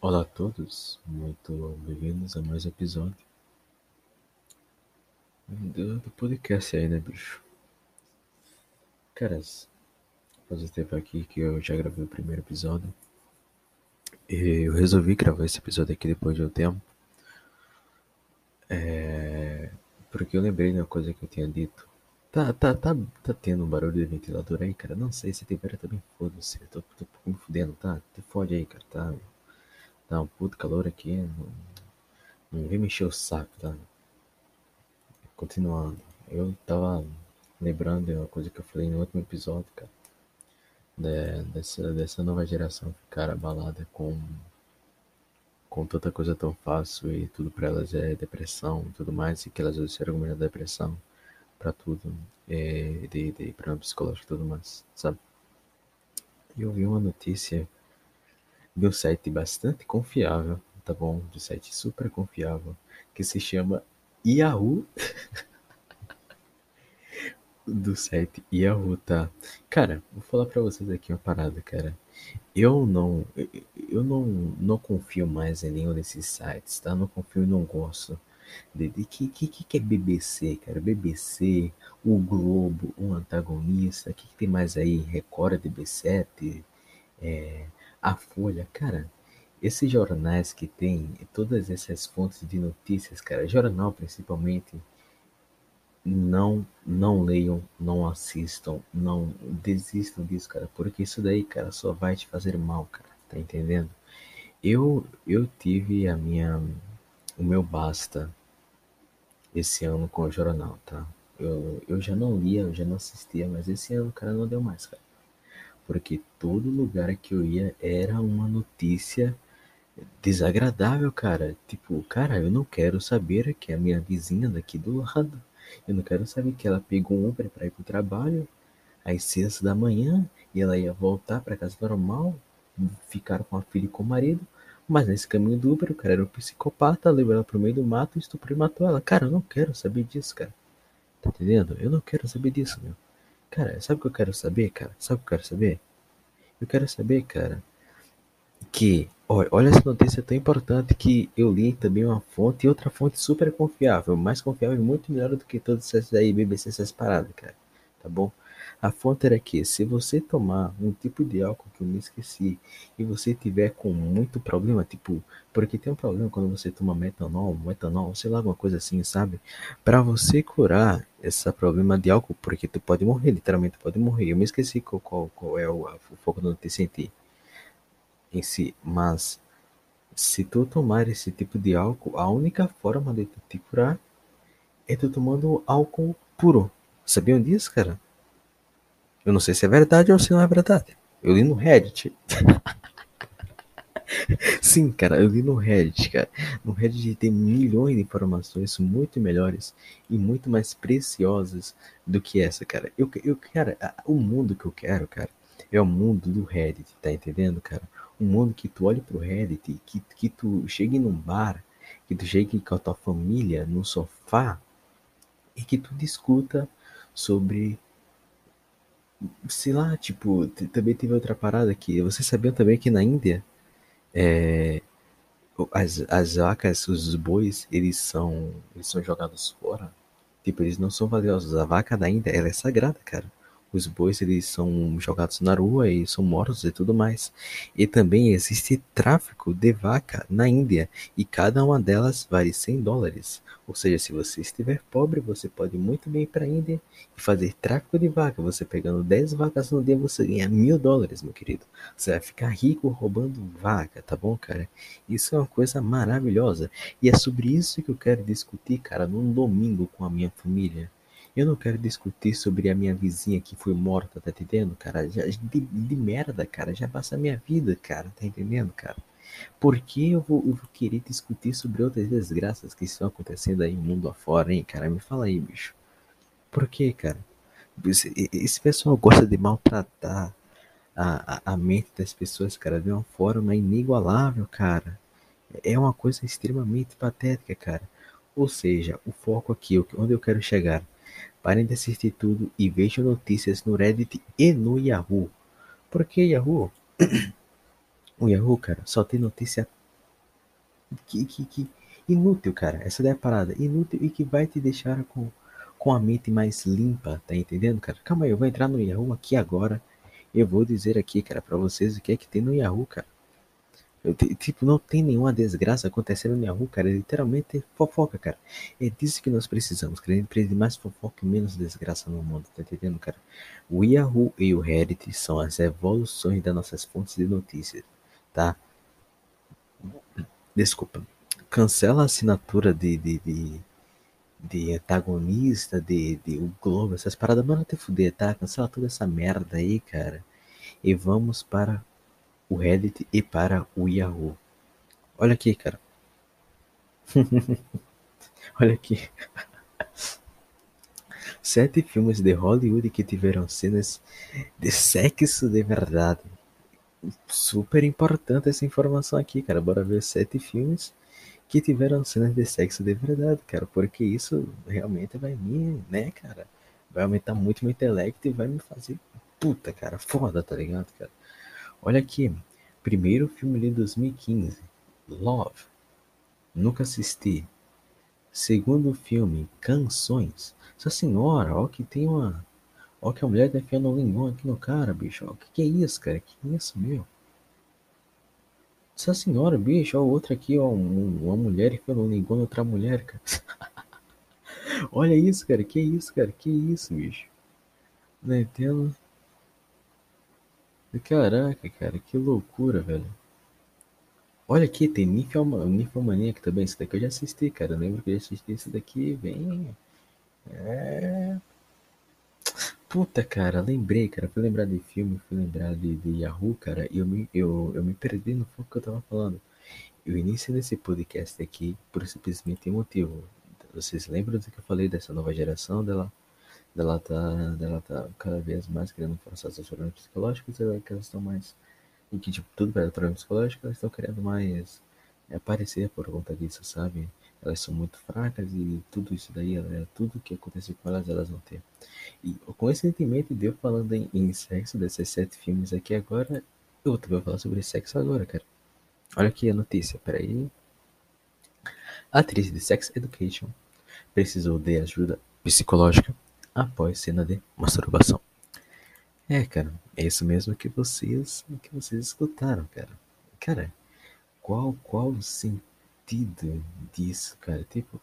Olá a todos, muito bem-vindos a mais um episódio do, podcast aí, né, bicho? Caras, faz um tempo aqui que eu já gravei o primeiro episódio e eu resolvi gravar esse episódio aqui depois de um tempo. É... Porque eu lembrei de uma coisa que eu tinha dito Tá, tá, tá, tá tendo um barulho de ventilador aí, cara? Não sei se tiver também, foda-se. Tô, tô me fudendo, tá? Te fode aí, cara, tá? Tá um puto calor aqui. Não, não vem me encher o saco, tá? Continuando. Eu tava lembrando de uma coisa que eu falei no último episódio, cara. De, dessa, dessa nova geração ficar abalada com com tanta coisa tão fácil e tudo pra elas é depressão e tudo mais, e que elas usam argumento da depressão para tudo, é, de, de problema psicológico e tudo mais, sabe? E eu vi uma notícia de um site bastante confiável, tá bom? De um site super confiável, que se chama Yahoo. do site Yahoo, tá? Cara, vou falar pra vocês aqui uma parada, cara. Eu não, eu não, não confio mais em nenhum desses sites, tá? Não confio e não gosto de, de que, que, que é BBC, cara? BBC, o Globo, o antagonista, que, que tem mais aí? Record, DB7, é, a Folha, cara. Esses jornais que tem, todas essas fontes de notícias, cara, jornal principalmente, não não leiam, não assistam, não desistam disso, cara, porque isso daí, cara, só vai te fazer mal, cara, tá entendendo? Eu eu tive a minha o meu basta esse ano com o jornal, tá? Eu, eu já não lia, eu já não assistia, mas esse ano, cara, não deu mais, cara. Porque todo lugar que eu ia era uma notícia desagradável, cara. Tipo, cara, eu não quero saber que a minha vizinha daqui do lado, eu não quero saber que ela pegou um Uber para ir pro trabalho às seis da manhã e ela ia voltar para casa normal, ficar com a filha e com o marido. Mas nesse caminho Uber, o cara era um psicopata, levou ela pro meio do mato, estuprou e matou ela. Cara, eu não quero saber disso, cara. Tá entendendo? Eu não quero saber disso, meu. Cara, sabe o que eu quero saber, cara? Sabe o que eu quero saber? Eu quero saber, cara, que olha, olha essa notícia tão importante que eu li também uma fonte e outra fonte super confiável, mais confiável e muito melhor do que todas essas aí BBC essas paradas, cara. Tá bom? A fonte era que se você tomar um tipo de álcool que eu me esqueci e você tiver com muito problema, tipo, porque tem um problema quando você toma metanol, metanol, sei lá, alguma coisa assim, sabe? Para você curar esse problema de álcool, porque tu pode morrer, literalmente pode morrer. Eu me esqueci qual, qual, qual é o, o foco em ti, em si, mas se tu tomar esse tipo de álcool, a única forma de tu te curar é tu tomando álcool puro. Sabiam disso, cara? Eu não sei se é verdade ou se não é verdade. Eu li no Reddit. Sim, cara, eu li no Reddit, cara. No Reddit tem milhões de informações muito melhores e muito mais preciosas do que essa, cara. Eu, eu cara, o mundo que eu quero, cara, é o mundo do Reddit, tá entendendo, cara? Um mundo que tu olhe pro Reddit, que, que tu chegue num bar, que tu chegue com a tua família no sofá e que tu discuta sobre sei lá, tipo, também teve outra parada aqui. Vocês sabiam também que na Índia é, as, as vacas, os bois, eles são, eles são jogados fora? Tipo, eles não são valiosos. A vaca da Índia, ela é sagrada, cara os bois eles são jogados na rua e são mortos e tudo mais. E também existe tráfico de vaca na Índia e cada uma delas vale 100 dólares. Ou seja, se você estiver pobre, você pode muito bem ir para a Índia e fazer tráfico de vaca. Você pegando 10 vacas no dia, você ganha mil dólares, meu querido. Você vai ficar rico roubando vaca, tá bom, cara? Isso é uma coisa maravilhosa. E é sobre isso que eu quero discutir, cara, num domingo com a minha família. Eu não quero discutir sobre a minha vizinha que foi morta, tá entendendo, cara? Já, de, de merda, cara. Já passa a minha vida, cara. Tá entendendo, cara? Por que eu vou, eu vou querer discutir sobre outras desgraças que estão acontecendo aí no mundo afora, hein, cara? Me fala aí, bicho. Por que, cara? Esse, pessoal gosta de maltratar a, a, a mente das pessoas, cara, de uma forma inigualável, cara. É uma coisa extremamente patética, cara. Ou seja, o foco aqui, onde eu quero chegar, Parem de assistir tudo e vejam notícias no Reddit e no Yahoo. Porque Yahoo, o Yahoo, cara, só tem notícia que, que, que inútil, cara. Essa daí é a parada. Inútil e que vai te deixar com, com a mente mais limpa, tá entendendo, cara? Calma aí, eu vou entrar no Yahoo aqui agora. Eu vou dizer aqui, cara, pra vocês o que é que tem no Yahoo, cara. Tipo, não tem nenhuma desgraça acontecendo no Yahoo, cara. É literalmente fofoca, cara. É disso que nós precisamos, cara. A gente precisa de mais fofoca e menos desgraça no mundo, tá entendendo, cara? O Yahoo e o Reddit são as evoluções das nossas fontes de notícias, tá? Desculpa. Cancela a assinatura de, de, de, de antagonista, de, de o Globo, essas paradas. Mano, te fuder, tá? Cancela toda essa merda aí, cara. E vamos para o Reddit e para o Yahoo. Olha aqui, cara. Olha aqui. Sete filmes de Hollywood que tiveram cenas de sexo de verdade. Super importante essa informação aqui, cara. Bora ver sete filmes que tiveram cenas de sexo de verdade, cara. Porque isso realmente vai me, né, cara? Vai aumentar muito meu intelecto e vai me fazer puta, cara. Foda, tá ligado, cara? Olha aqui, primeiro filme de 2015, Love, nunca assisti. Segundo filme, Canções. Essa senhora, ó que tem uma... Ó que a mulher tá enfiando um linguão aqui no cara, bicho. Ó, que que é isso, cara? Que é isso, meu? Essa senhora, bicho, ó, outra aqui, ó, uma mulher enfiando um linguão em outra mulher, cara. Olha isso, cara, que isso, cara, que isso, bicho. Não entendo. Caraca, cara, que loucura, velho. Olha aqui, tem Ninfomaníaca também. Isso daqui eu já assisti, cara. Eu lembro que eu já assisti isso daqui bem. É. Puta, cara, lembrei, cara. Fui lembrar de filme, fui lembrar de, de Yahoo, cara. E eu me, eu, eu me perdi no foco que eu tava falando. Eu iniciei nesse podcast aqui por simplesmente motivo. Vocês lembram do que eu falei dessa nova geração dela? Dela tá, tá cada vez mais querendo forçar seus problemas psicológicos, que elas estão mais. E que, tipo, tudo para problema psicológico, elas estão querendo mais aparecer por conta disso, sabe? Elas são muito fracas e tudo isso daí, é tudo que acontece com elas, elas vão ter. E com esse sentimento de eu falando em, em sexo desses sete filmes aqui agora, eu também vou falar sobre sexo agora, cara. Olha aqui a notícia, peraí. A atriz de Sex Education precisou de ajuda psicológica após cena de masturbação. É, cara, é isso mesmo que vocês que vocês escutaram, cara. Cara, qual qual o sentido disso, cara? Tipo,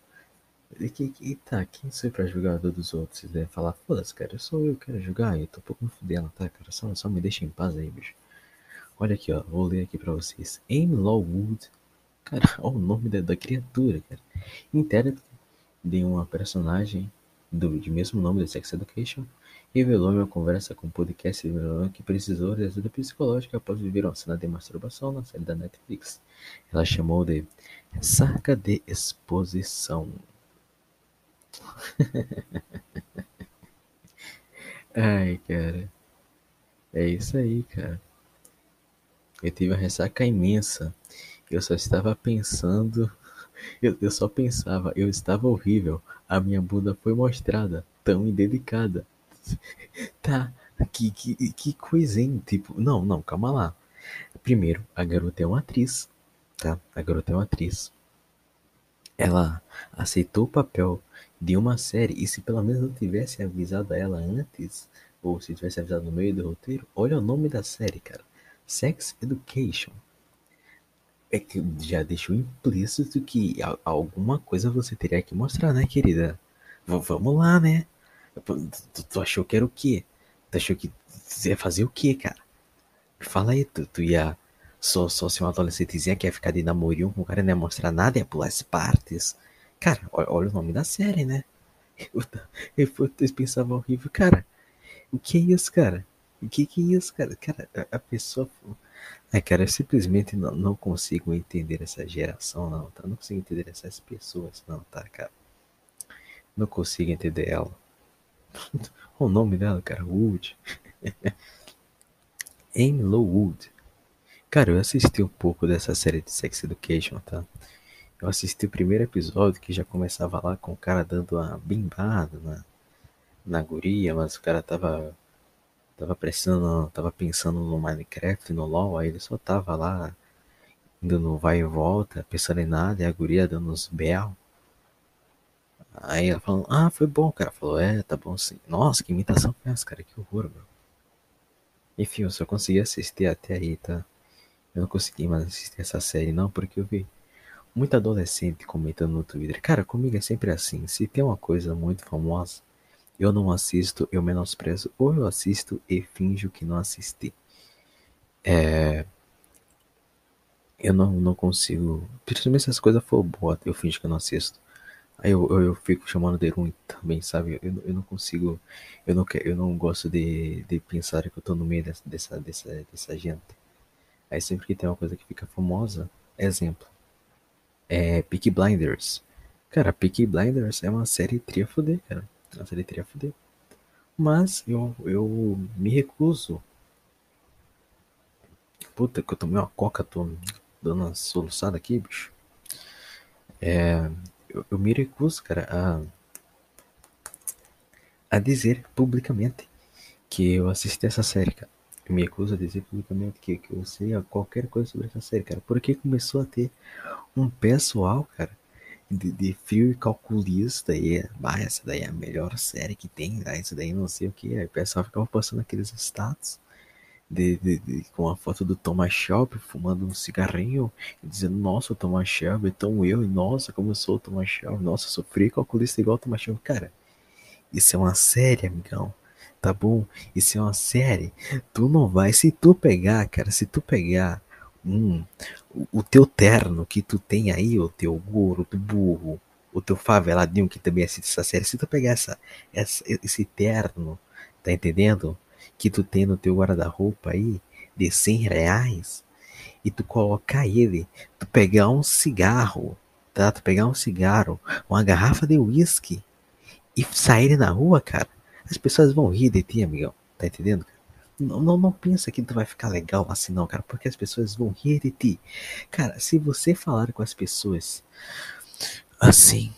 que, que, tá, quem sou eu pra julgar dos outros? Devem falar, foda-se, cara, eu sou eu, quero julgar, eu tô um pouco me fudendo, tá, cara? Só, só me deixa em paz aí, bicho. Olha aqui, ó, vou ler aqui pra vocês. Amy Lawwood, cara, olha o nome da, da criatura, cara. Intérprete de uma personagem do de mesmo nome, The Sex Education, revelou em uma conversa com o podcast que precisou de ajuda psicológica após viver uma cena de masturbação na série da Netflix. Ela chamou de saca de exposição. Ai, cara. É isso aí, cara. Eu tive uma ressaca imensa. Eu só estava pensando eu, eu só pensava, eu estava horrível. A minha bunda foi mostrada, tão indelicada. tá, que, que, que coisinha, tipo, não, não, calma lá. Primeiro, a garota é uma atriz, tá? A garota é uma atriz. Ela aceitou o papel de uma série e se pelo menos não tivesse avisado a ela antes, ou se tivesse avisado no meio do roteiro, olha o nome da série, cara. Sex Education é que já deixou implícito que alguma coisa você teria que mostrar, né, querida? V vamos lá, né? Tu, tu, achou que era o quê? Tu achou que ia fazer o quê, cara? Fala aí, tu, tu ia só, só ser uma adolescentezinha que ia ficar de namorinho com o cara não ia mostrar nada, ia pular as partes. Cara, olha, olha o nome da série, né? Eu, eu, eu pensava horrível, cara. O que é isso, cara? O que, que é isso, cara? Cara, a, a pessoa é, cara, eu simplesmente não, não consigo entender essa geração, não, tá? Não consigo entender essas pessoas, não, tá, cara? Não consigo entender ela. o nome dela, cara, Wood. Amy Wood. Cara, eu assisti um pouco dessa série de Sex Education, tá? Eu assisti o primeiro episódio que já começava lá com o cara dando uma bimbada na, na guria, mas o cara tava tava pensando, tava pensando no Minecraft, no LoL, aí ele só tava lá, no vai e volta, pensando em nada, e a guria dando uns berros. Aí ela falou, ah, foi bom, cara. Falou, é, tá bom sim. Nossa, que imitação foi essa, cara? Que horror, meu. Enfim, eu só consegui assistir até aí, tá? Eu não consegui mais assistir essa série, não, porque eu vi muito adolescente comentando no Twitter. Cara, comigo é sempre assim. Se tem uma coisa muito famosa, eu não assisto, eu menosprezo, ou eu assisto e finjo que não assisti. É. Eu não, não consigo. Principalmente se as coisas for boas, eu finjo que eu não assisto. Aí eu, eu, eu fico chamando de ruim também, sabe? Eu, eu não consigo. Eu não, eu não gosto de, de pensar que eu tô no meio dessa, dessa, dessa, dessa gente. Aí sempre que tem uma coisa que fica famosa, exemplo. É Peaky Blinders. Cara, Peaky Blinders é uma série tria fuder, cara. Uma série tria fuder. Mas eu, eu me recuso. Puta que eu tomei uma coca, tô dando uma soluçada aqui, bicho. É, eu, eu me recuso, cara, a, a dizer publicamente que eu assisti essa série, cara. Eu me recuso a dizer publicamente que, que eu sei qualquer coisa sobre essa série, cara. Porque começou a ter um pessoal, cara, de, de frio e calculista. E ah, essa daí é a melhor série que tem, ah, isso daí não sei o que. Aí o pessoal ficava postando aqueles status de, de, de, com a foto do Thomas Shelby fumando um cigarrinho e dizendo, nossa, o Thomas Shelby é tão eu, e nossa, como eu sou o Thomas Shelby, nossa, eu sofri calculista igual o Thomas Shelby. Cara, isso é uma série, amigão. Tá bom? Isso é uma série. Tu não vai. Se tu pegar, cara, se tu pegar um, o, o teu terno que tu tem aí, o teu gorro, do burro, o teu faveladinho que também assiste essa série, se tu pegar essa, essa, esse terno, tá entendendo? que tu tem no teu guarda-roupa aí de 100 reais e tu colocar ele, tu pegar um cigarro, tá? Tu pegar um cigarro, uma garrafa de uísque e sair na rua, cara, as pessoas vão rir de ti, amigão. Tá entendendo? Não, não, não pensa que tu vai ficar legal assim não, cara, porque as pessoas vão rir de ti. Cara, se você falar com as pessoas assim,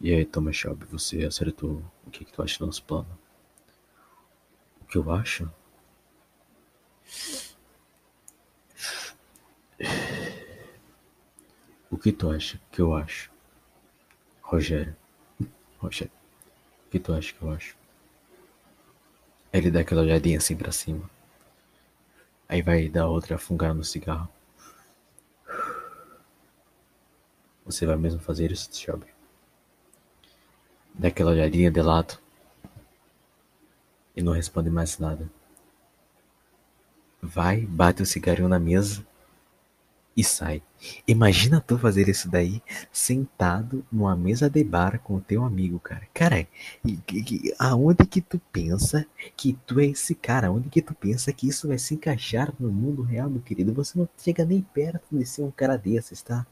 e aí, Thomas Shelby, você acertou o que, que tu acha do nosso plano? que eu acho? O que tu acha que eu acho? Rogério. Rogério. O que tu acha que eu acho? Ele dá aquela olhadinha assim pra cima. Aí vai dar outra fungada no cigarro. Você vai mesmo fazer isso, Shelby? Dá aquela olhadinha de lado e não responde mais nada. Vai, bate o cigarrinho na mesa e sai. Imagina tu fazer isso daí sentado numa mesa de bar com o teu amigo, cara. Cara, aonde que tu pensa que tu é esse cara? Aonde que tu pensa que isso vai se encaixar no mundo real, meu querido? Você não chega nem perto de ser um cara desses, tá?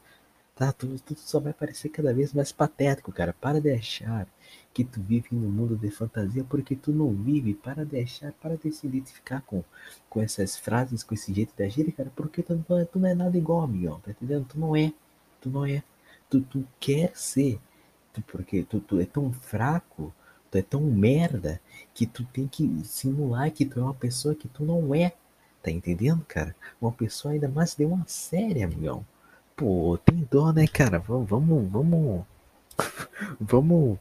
Tá? Tu, tu só vai parecer cada vez mais patético, cara. Para de achar que tu vive no mundo de fantasia porque tu não vive. Para de achar, para de se identificar com, com essas frases, com esse jeito de agir, cara, porque tu não, é, tu não é nada igual, amigão, tá entendendo? Tu não é, tu não é. Tu, tu quer ser, tu, porque tu, tu é tão fraco, tu é tão merda, que tu tem que simular que tu é uma pessoa que tu não é. Tá entendendo, cara? Uma pessoa ainda mais de uma série, amigão. Pô, tem dó, né, cara? Vamos, vamos, vamos, vamos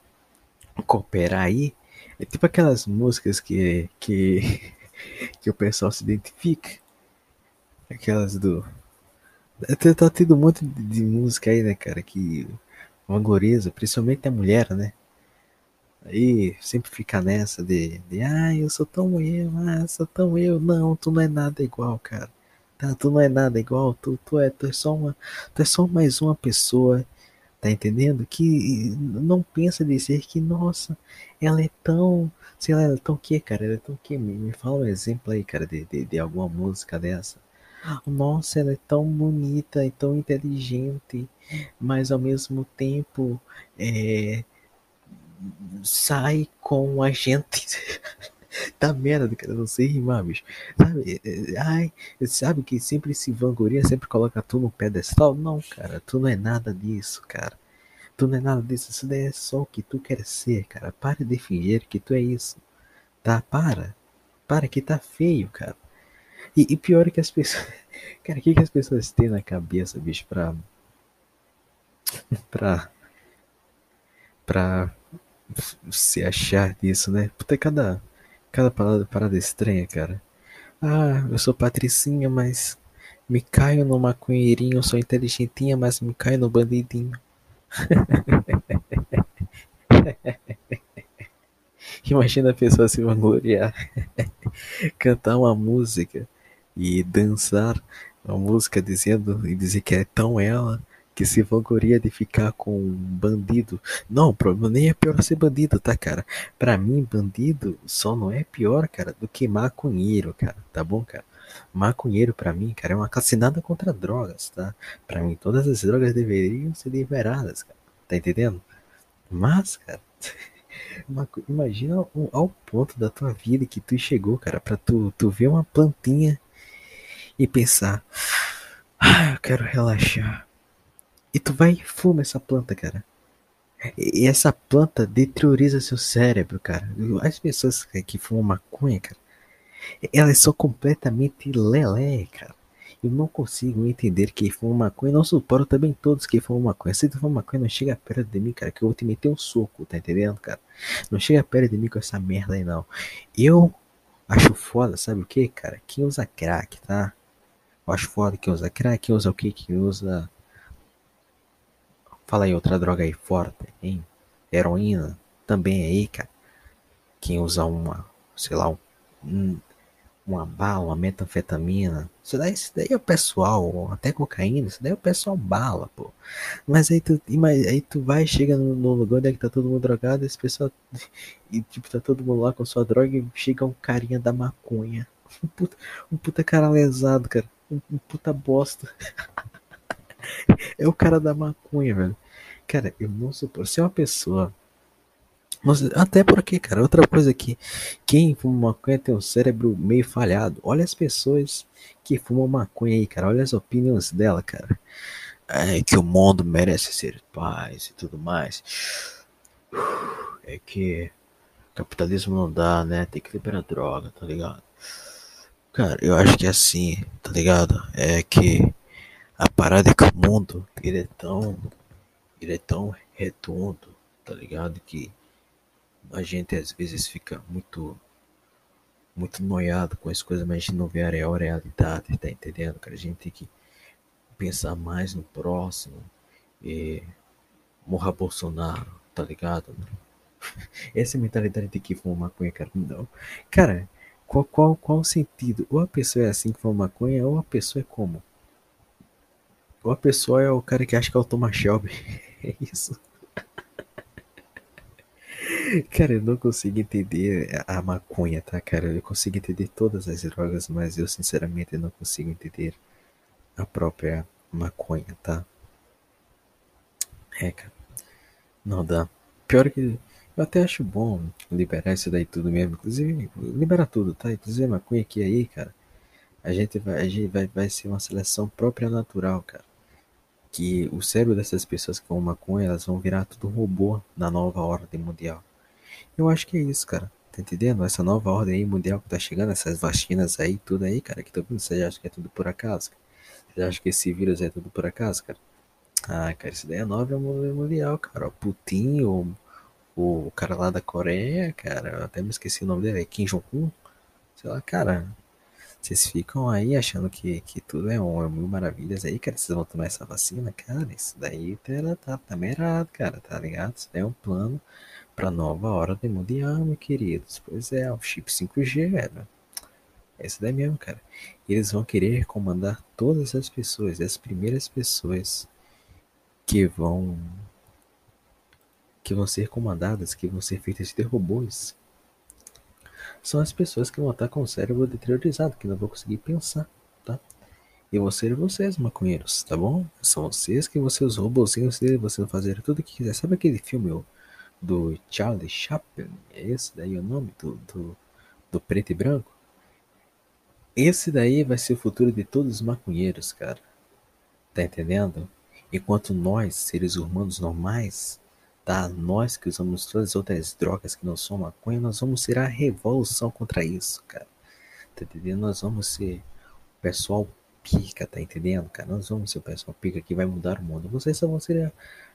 cooperar aí. É tipo aquelas músicas que, que, que o pessoal se identifica. Aquelas do. Tá, tendo um monte de, música aí, né, cara, que vangoriza, principalmente a mulher, né? Aí sempre fica nessa de, de ah, eu sou tão eu, ah, sou tão eu. Não, tu não é nada igual, cara. Tá, tu não é nada igual, tu, tu, é, tu é só uma. Tu é só mais uma pessoa Tá entendendo? Que não pensa dizer que, nossa, ela é tão. Sei lá, ela é tão que, cara? Ela é tão que? Me, me fala um exemplo aí, cara, de, de, de alguma música dessa. Nossa, ela é tão bonita e tão inteligente, mas ao mesmo tempo é, sai com a gente. tá merda, cara, não sei rimar, bicho. Sabe, é, é, ai, sabe que sempre se vanguria, sempre coloca tu no pedestal? Não, cara, tu não é nada disso, cara. Tu não é nada disso, isso daí é só o que tu quer ser, cara. Pare de fingir que tu é isso. Tá? Para. Para que tá feio, cara. E, e pior é que as pessoas. Cara, o que, que as pessoas têm na cabeça, bicho, pra. pra. pra. se achar disso, né? Puta, cada. Cada parada, parada estranha, cara. Ah, eu sou patricinha, mas. me caio no maconheirinho, sou inteligentinha, mas me caio no bandidinho. Imagina a pessoa se vangloriar, cantar uma música e dançar uma música dizendo e dizer que é tão ela que se vangloria de ficar com um bandido. Não, o problema nem é pior ser bandido, tá, cara? Pra mim, bandido só não é pior, cara, do que maconheiro, cara, tá bom, cara? Maconheiro pra mim, cara, é uma cassinada contra drogas, tá? Pra mim, todas as drogas deveriam ser liberadas, cara. Tá entendendo? Mas, cara, imagina ao ponto da tua vida que tu chegou, cara, pra tu, tu ver uma plantinha e pensar, ah, eu quero relaxar. E tu vai e fuma essa planta, cara. E essa planta deterioriza seu cérebro, cara. As pessoas que fumam maconha, cara, elas são completamente lelé, cara. Eu não consigo entender que fumam maconha. Não suporto também todos que fumam maconha. Se tu fuma maconha, não chega perto de mim, cara, que eu vou te meter um soco, tá entendendo, cara? Não chega perto de mim com essa merda aí, não. Eu acho foda, sabe o que, cara? Quem usa crack, tá? Eu acho foda quem usa crack, quem usa o que? Quem usa Fala aí outra droga aí forte, hein? Heroína também aí, cara. Quem usa uma, sei lá, um, uma bala, uma metanfetamina. Isso daí, isso daí é o pessoal, até cocaína, isso daí é o pessoal bala, pô. Mas aí tu, aí tu vai, chega no, no lugar onde é que tá todo mundo drogado, esse pessoal. E tipo, tá todo mundo lá com sua droga e chega um carinha da maconha. Um puta, um puta cara lesado, cara. Um, um puta bosta. É o cara da maconha, velho. Cara, eu não suporto. Se é uma pessoa. Até porque, cara, outra coisa que quem fuma maconha tem um cérebro meio falhado. Olha as pessoas que fumam maconha aí, cara. Olha as opiniões dela, cara. É que o mundo merece ser paz e tudo mais. É que capitalismo não dá, né? Tem que liberar droga, tá ligado? Cara, eu acho que é assim, tá ligado? É que a parada é que o mundo, ele é tão. Ele é tão redondo, tá ligado? Que a gente às vezes fica muito. Muito noiado com as coisas, mas a gente não vê a real realidade, tá entendendo? Cara, a gente tem que pensar mais no próximo. E morra Bolsonaro, tá ligado? Essa mentalidade de que fuma maconha, cara. Não. Cara, qual, qual, qual o sentido? Ou a pessoa é assim que fuma maconha, ou a pessoa é como? Ou a pessoa é o cara que acha que é o Thomas Shelby. É isso. Cara, eu não consigo entender a maconha, tá, cara? Eu consigo entender todas as drogas, mas eu sinceramente não consigo entender a própria maconha, tá? É, cara. Não dá. Pior que eu até acho bom liberar isso daí tudo mesmo. Inclusive, liberar tudo, tá? Inclusive maconha aqui aí, cara. A gente vai, a gente vai, vai ser uma seleção própria natural, cara que o cérebro dessas pessoas que fumam maconha, elas vão virar tudo robô na nova ordem mundial. Eu acho que é isso, cara. Tá entendendo? Essa nova ordem aí mundial que tá chegando, essas vacinas aí, tudo aí, cara, que tô vendo, você acha que é tudo por acaso? Você acha que esse vírus é tudo por acaso, cara? Ah, cara, isso daí é nova ordem mundial, cara. O Putin, o, o cara lá da Coreia, cara, eu até me esqueci o nome dele, é Kim Jong-un? Sei lá, cara, vocês ficam aí achando que, que tudo é um, é mil maravilhas aí, cara. Vocês vão tomar essa vacina, cara. Isso daí tá, tá, tá cara, tá ligado? Isso daí é um plano pra nova ordem mundial, meu queridos. Pois é, o chip 5G, velho. É isso daí mesmo, cara. Eles vão querer comandar todas as pessoas, as primeiras pessoas que vão que vão ser comandadas, que vão ser feitas de robôs, são as pessoas que vão estar com o cérebro deteriorizado, que não vão conseguir pensar, tá? E vão ser vocês, maconheiros, tá bom? São vocês que vão ser os robôzinhos dele, vocês vão fazer tudo o que quiser. Sabe aquele filme do Charlie Chaplin? É esse daí o nome? Do, do, do preto e branco? Esse daí vai ser o futuro de todos os maconheiros, cara. Tá entendendo? Enquanto nós, seres humanos normais, tá? Nós que usamos todas as outras drogas que não são maconha, nós vamos ser a revolução contra isso, cara. tá entendendo? Nós vamos ser o pessoal pica, tá entendendo, cara? Nós vamos ser o pessoal pica que vai mudar o mundo. Vocês só vão ser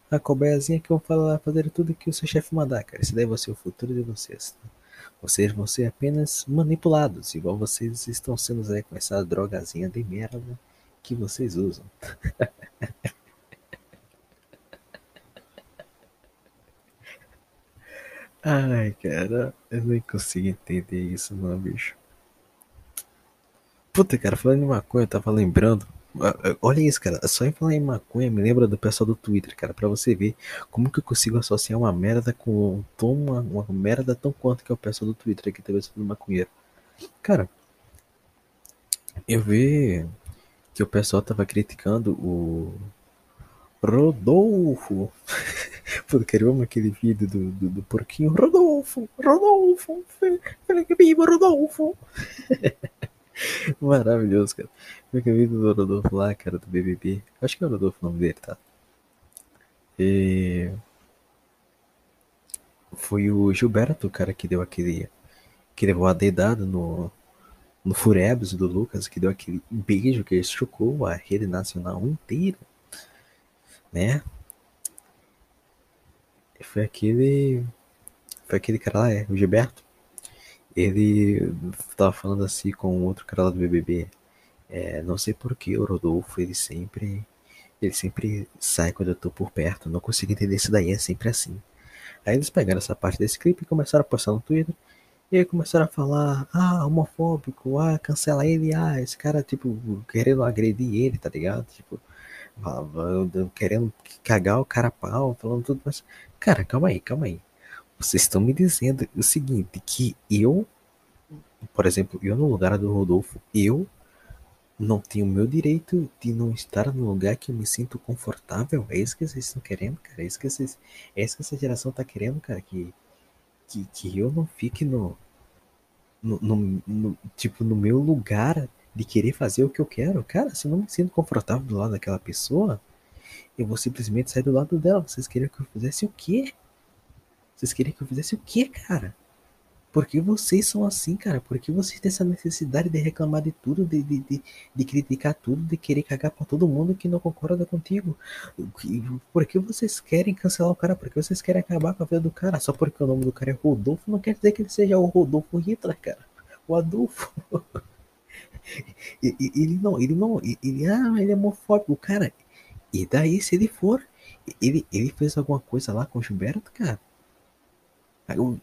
a, a cobaiazinha que vão falar, fazer tudo que o seu chefe mandar, cara. Esse daí vai ser o futuro de vocês. Tá? Vocês vão ser apenas manipulados, igual vocês estão sendo aí com essa drogazinha de merda que vocês usam. Ai, cara, eu nem consigo entender isso, não, bicho. Puta, cara, falando em maconha, eu tava lembrando. Ah, ah, olha isso, cara. Só em falar em maconha me lembra do pessoal do Twitter, cara. Pra você ver como que eu consigo associar uma merda com uma, uma merda tão quanto que é o pessoal do Twitter aqui, talvez do maconheiro. Cara, eu vi que o pessoal tava criticando o Rodolfo. Eu amo aquele vídeo do, do, do porquinho. Rodolfo, Rodolfo, viva Rodolfo. Maravilhoso, cara. Aquele vídeo do Rodolfo lá, cara, do BBB. Acho que é o Rodolfo o nome dele, tá? E... Foi o Gilberto, cara, que deu aquele. que levou a dedada no. no Furebs do Lucas, que deu aquele beijo que chocou a rede nacional inteira. Né? Foi aquele. Foi aquele cara lá, é, o Gilberto. Ele tava falando assim com outro cara lá do BBB. É, não sei porquê, o Rodolfo, ele sempre. Ele sempre sai quando eu tô por perto. Não consigo entender isso daí, é sempre assim. Aí eles pegaram essa parte desse clipe e começaram a postar no Twitter. E aí começaram a falar, ah, homofóbico, ah, cancela ele, ah, esse cara, tipo, querendo agredir ele, tá ligado? Tipo, querendo cagar o cara pau, falando tudo, mas, cara, calma aí, calma aí. Vocês estão me dizendo o seguinte, que eu, por exemplo, eu no lugar do Rodolfo, eu não tenho o meu direito de não estar no lugar que eu me sinto confortável. É isso que vocês estão querendo, cara. É isso que, vocês, é isso que essa geração tá querendo, cara. Que, que, que eu não fique no, no, no, no, tipo, no meu lugar de querer fazer o que eu quero. Cara, se eu não me sinto confortável do lado daquela pessoa, eu vou simplesmente sair do lado dela. Vocês queriam que eu fizesse o quê? Vocês queriam que eu fizesse o quê, cara? Por que vocês são assim, cara? Por que vocês têm essa necessidade de reclamar de tudo, de, de, de, de criticar tudo, de querer cagar pra todo mundo que não concorda contigo? Por que vocês querem cancelar o cara? Por que vocês querem acabar com a vida do cara? Só porque o nome do cara é Rodolfo não quer dizer que ele seja o Rodolfo Hitler, cara. O Adolfo. ele não, ele não, ele, ah, ele é homofóbico, cara. E daí, se ele for, ele, ele fez alguma coisa lá com o Gilberto, cara?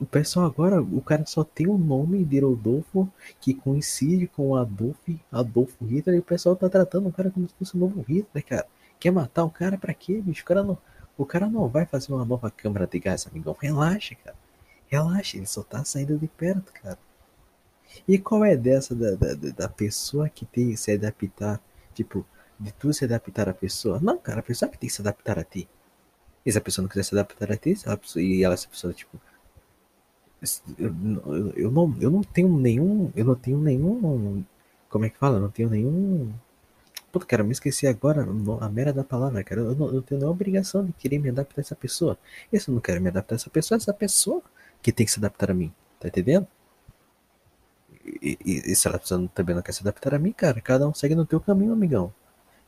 O, pessoal agora, o cara só tem o nome de Rodolfo que coincide com o Adolf, Adolfo Hitler e o pessoal tá tratando o cara como se fosse o novo Hitler, cara. Quer matar o cara pra quê, bicho? O cara não, o cara não vai fazer uma nova câmara de gás, amigão. Relaxa, cara. Relaxa, ele só tá saindo de perto, cara. E qual é dessa da, da, da pessoa que tem que se adaptar, tipo, de tu se adaptar à pessoa? Não, cara, a pessoa que tem que se adaptar a ti. E se a pessoa não quiser se adaptar a ti, ela, e ela, essa pessoa, tipo, eu, eu, não, eu não tenho nenhum. Eu não tenho nenhum. Como é que fala? Eu não tenho nenhum. Puta, cara, me esqueci agora a mera da palavra, cara. Eu não, eu tenho nenhuma obrigação de querer me adaptar a essa pessoa. E se eu não quero me adaptar a essa pessoa, é essa pessoa que tem que se adaptar a mim. Tá entendendo? E, e, e se ela também não quer se adaptar a mim, cara, cada um segue no teu caminho, amigão.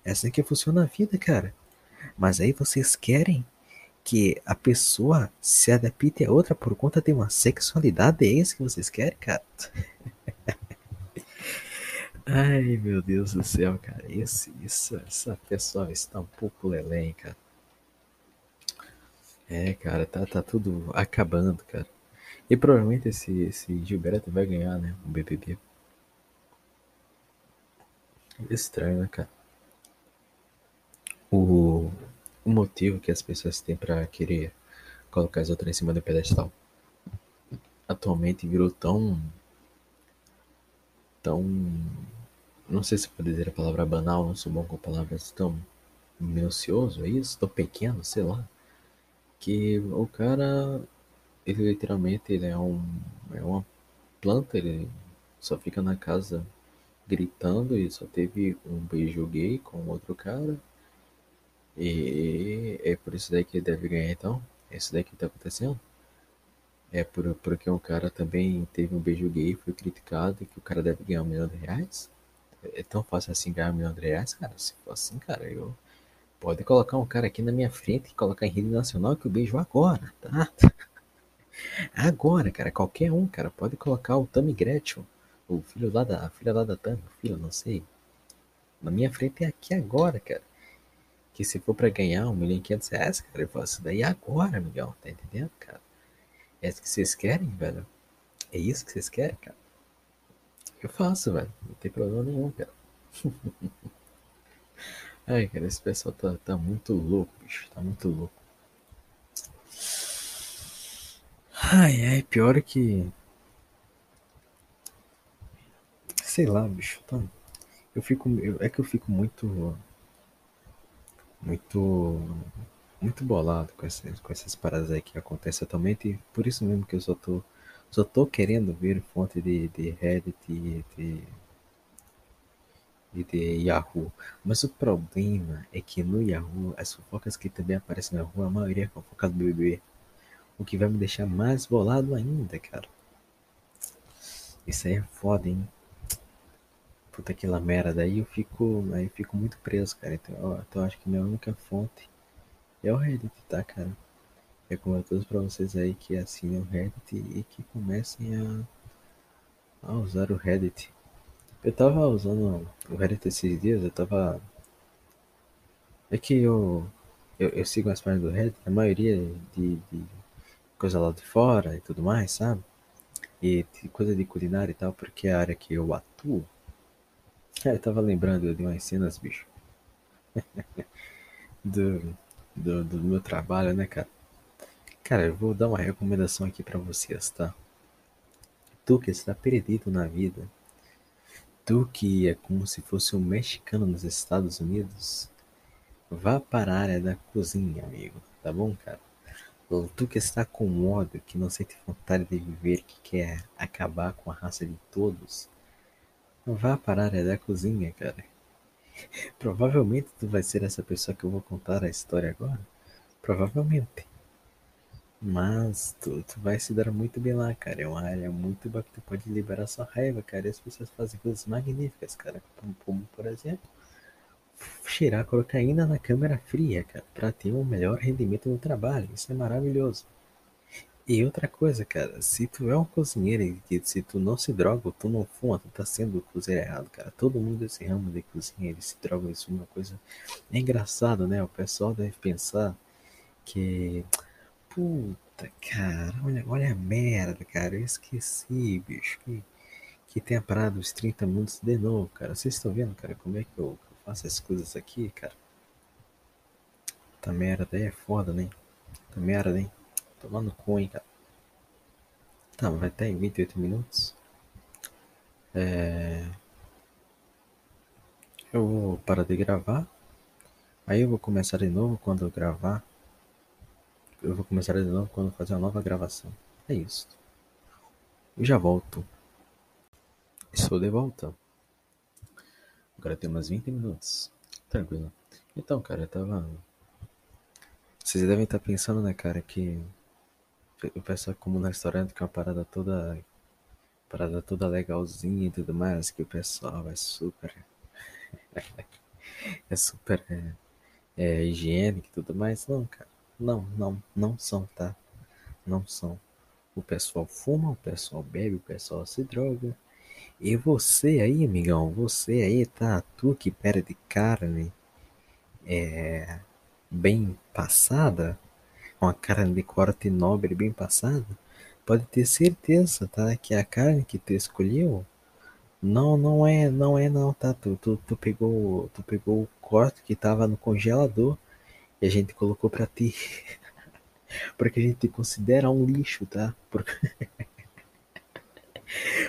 É assim que funciona a vida, cara. Mas aí vocês querem que a pessoa se adapte a outra por conta de uma sexualidade? É isso que vocês querem, cara? Ai, meu Deus do céu, cara. Esse, isso, essa pessoa está um pouco lelém, cara. É, cara, tá, tá tudo acabando, cara. E provavelmente esse, esse Gilberto vai ganhar, né? O BBB. Estranho, né, cara? O, o motivo que as pessoas têm para querer colocar as outras em cima do pedestal. Atualmente virou tão. tão. não sei se pode dizer a palavra banal, não sou bom com palavras tão minucioso, é isso? Tão pequeno, sei lá. Que o cara, ele literalmente ele é, um, é uma planta, ele só fica na casa gritando e só teve um beijo gay com outro cara e é por isso daí que ele deve ganhar então? É isso daí que tá acontecendo? É por, porque um cara também teve um beijo gay, foi criticado e que o cara deve ganhar um milhão de reais? É tão fácil assim ganhar um milhão de reais, cara? Se for assim, cara, eu. Pode colocar um cara aqui na minha frente e colocar em rede nacional que eu beijo agora, tá? Agora, cara, qualquer um, cara, pode colocar o Tammy Gretchen, o filho lá da, a filha lá da Tammy, o filho, não sei. Na minha frente é aqui agora, cara. Que se for pra ganhar um milhão e quinhentos reais, cara, eu faço daí agora, amigão, tá entendendo, cara? É isso que vocês querem, velho? É isso que vocês querem, cara? Eu faço, velho. Não tem problema nenhum, cara. Ai, cara, esse pessoal tá, tá muito louco, bicho. Tá muito louco. Ai, ai, pior que. Sei lá, bicho. Tá... Eu fico. Eu... É que eu fico muito. Muito muito bolado com essas, com essas paradas aí que acontecem atualmente. E por isso mesmo que eu só tô, só tô querendo ver fonte de, de Reddit e de, e de Yahoo. Mas o problema é que no Yahoo, as fofocas que também aparecem na rua, a maioria é fofoca do BBB. O que vai me deixar mais bolado ainda, cara. Isso aí é foda, hein? Puta que merda. Aí eu fico, aí eu fico muito preso, cara. Então, então acho que minha única fonte é o Reddit, tá, cara? Recomendo a todos pra vocês aí que assinem o Reddit e que comecem a, a usar o Reddit. Eu tava usando o Reddit esses dias, eu tava. É que eu, eu, eu sigo as páginas do Reddit, a maioria de, de coisa lá de fora e tudo mais, sabe? E coisa de culinária e tal, porque é a área que eu atuo. É, eu tava lembrando de umas cenas, bicho. do, do, do meu trabalho, né, cara? Cara, eu vou dar uma recomendação aqui para vocês, tá? Tu que está perdido na vida, tu que é como se fosse um mexicano nos Estados Unidos, vá para a área da cozinha, amigo, tá bom, cara? Tu que está com ódio, que não sente vontade de viver, que quer acabar com a raça de todos, vá para a área da cozinha, cara. Provavelmente tu vai ser essa pessoa que eu vou contar a história agora. Provavelmente. Mas tu, tu vai se dar muito bem lá, cara. É uma área muito boa que tu pode liberar sua raiva, cara. E as pessoas fazem coisas magníficas, cara. Como, como por exemplo, cheirar cocaína na câmera fria, cara. Pra ter um melhor rendimento no trabalho. Isso é maravilhoso. E outra coisa, cara, se tu é um cozinheiro e se tu não se droga tu não fuma, tu tá sendo cozinheiro errado, cara. Todo mundo desse ramo de cozinha, ele se droga, isso é uma coisa. É engraçado, né? O pessoal deve pensar que. Puta, cara, olha, olha a merda, cara. Eu esqueci, bicho. Que, que tem a parada dos 30 minutos de novo, cara. Vocês estão vendo, cara, como é que eu, que eu faço as coisas aqui, cara? Tá merda aí é foda, né? Tá merda, hein? Tomando cu, hein, cara. Tá, vai até em 28 minutos. É... Eu vou parar de gravar. Aí eu vou começar de novo quando eu gravar. Eu vou começar de novo quando fazer uma nova gravação. É isso. Eu já volto. Estou de volta. Agora tem umas 20 minutos. Tranquilo. Então, cara, eu tava. Vocês devem estar pensando, né, cara, que o pessoal como no restaurante que é uma parada toda parada toda legalzinha e tudo mais, que o pessoal é super é super é, é, higiênico e tudo mais. Não, cara. Não, não, não são, tá? Não são. O pessoal fuma, o pessoal bebe, o pessoal se droga. E você aí, amigão, você aí, tá? Tu que perde carne é, bem passada, com a carne de corte nobre bem passada, pode ter certeza, tá? Que a carne que tu escolheu não, não é, não é não, tá? Tu, tu, tu pegou, tu pegou o corte que tava no congelador e a gente colocou para ti. Porque a gente considera um lixo, tá? Porque...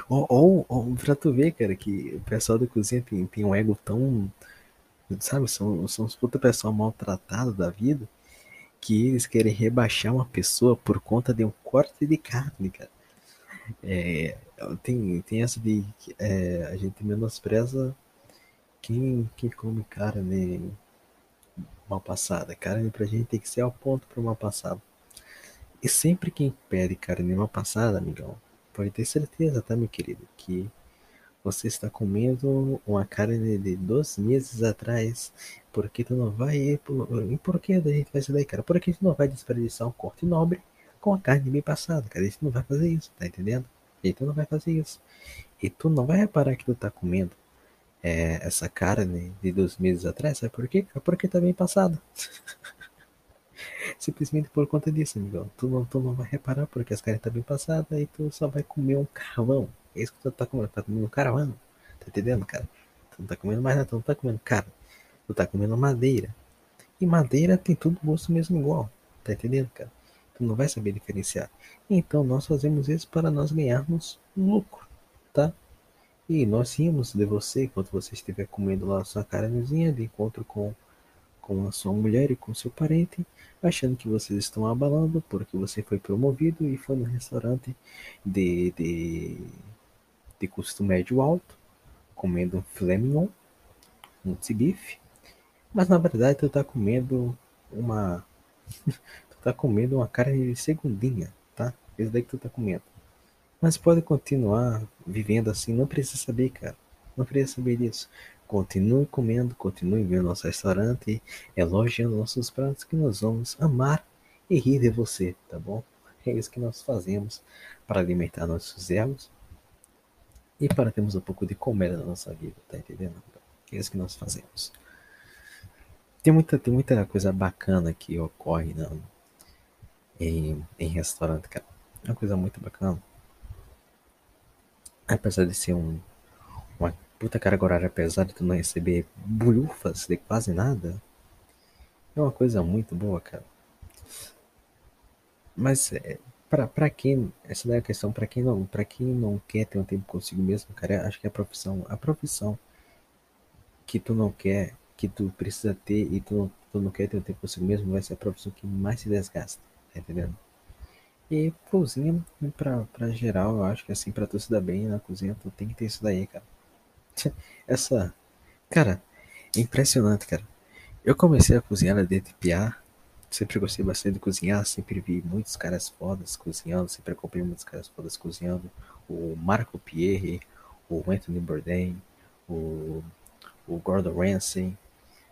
ou, ou, ou pra tu ver, cara, que o pessoal da cozinha tem, tem um ego tão. Sabe, são, são os puta pessoal maltratado da vida que eles querem rebaixar uma pessoa por conta de um corte de carne, cara. É, tem, tem essa de é, a gente menospreza quem, quem come carne mal passada. Carne pra gente tem que ser ao ponto para uma passada. E sempre quem pede carne mal passada, amigão, pode ter certeza, tá, meu querido, que você está comendo uma carne de dois meses atrás, porque tu não vai. E por que a gente faz isso daí, cara? Porque a gente não vai desperdiçar um corte nobre com a carne bem passada, cara. A gente não vai fazer isso, tá entendendo? A gente não vai fazer isso. E tu não vai reparar que tu tá comendo é, essa carne de dois meses atrás, sabe por quê? Porque tá bem passada. Simplesmente por conta disso, amigão. Tu não, tu não vai reparar porque as carnes tá bem passadas e tu só vai comer um carvão. É isso que tu tá comendo. Tá comendo carvão. Tá entendendo, cara? Tu não tá comendo mais nada, tu não tá comendo carne. Tu tá comendo madeira. E madeira tem tudo gosto mesmo igual. Tá entendendo, cara? Tu não vai saber diferenciar. Então nós fazemos isso para nós ganharmos lucro, tá? E nós rimos de você enquanto você estiver comendo lá a sua carnezinha de encontro com, com a sua mulher e com seu parente, achando que vocês estão abalando porque você foi promovido e foi no restaurante de, de, de custo médio alto, comendo um filé mignon, um bife, mas na verdade tu tá comendo uma tu tá comendo uma carne de segundinha, tá? Isso daí que tu tá comendo. Mas pode continuar vivendo assim, não precisa saber, cara. Não precisa saber disso. Continue comendo, continue vendo nosso restaurante, elogiando nossos pratos que nós vamos amar e rir de você, tá bom? É isso que nós fazemos para alimentar nossos egos e para termos um pouco de comédia na nossa vida, tá entendendo? É isso que nós fazemos. Tem muita, tem muita coisa bacana que ocorre não, em, em restaurante, cara. É uma coisa muito bacana. Apesar de ser um, puta carga horária pesada, tu não receber bulhufas de quase nada. É uma coisa muito boa, cara. Mas é, pra quem. Essa daí é a questão, pra quem não, pra quem não quer ter um tempo consigo mesmo, cara, acho que a profissão. A profissão que tu não quer, que tu precisa ter e tu, tu não quer ter um tempo consigo mesmo, vai ser a profissão que mais se desgasta, tá entendendo? E cozinha, pra geral, eu acho que assim, pra tu se dar bem na cozinha, tu tem que ter isso daí, cara. Essa. Cara, é impressionante, cara. Eu comecei a cozinhar desde piar. Sempre gostei bastante de cozinhar, sempre vi muitos caras fodas cozinhando, sempre acompanhei muitos caras fodas cozinhando. O Marco Pierre, o Anthony Bourdain, o, o Gordon Ramsay,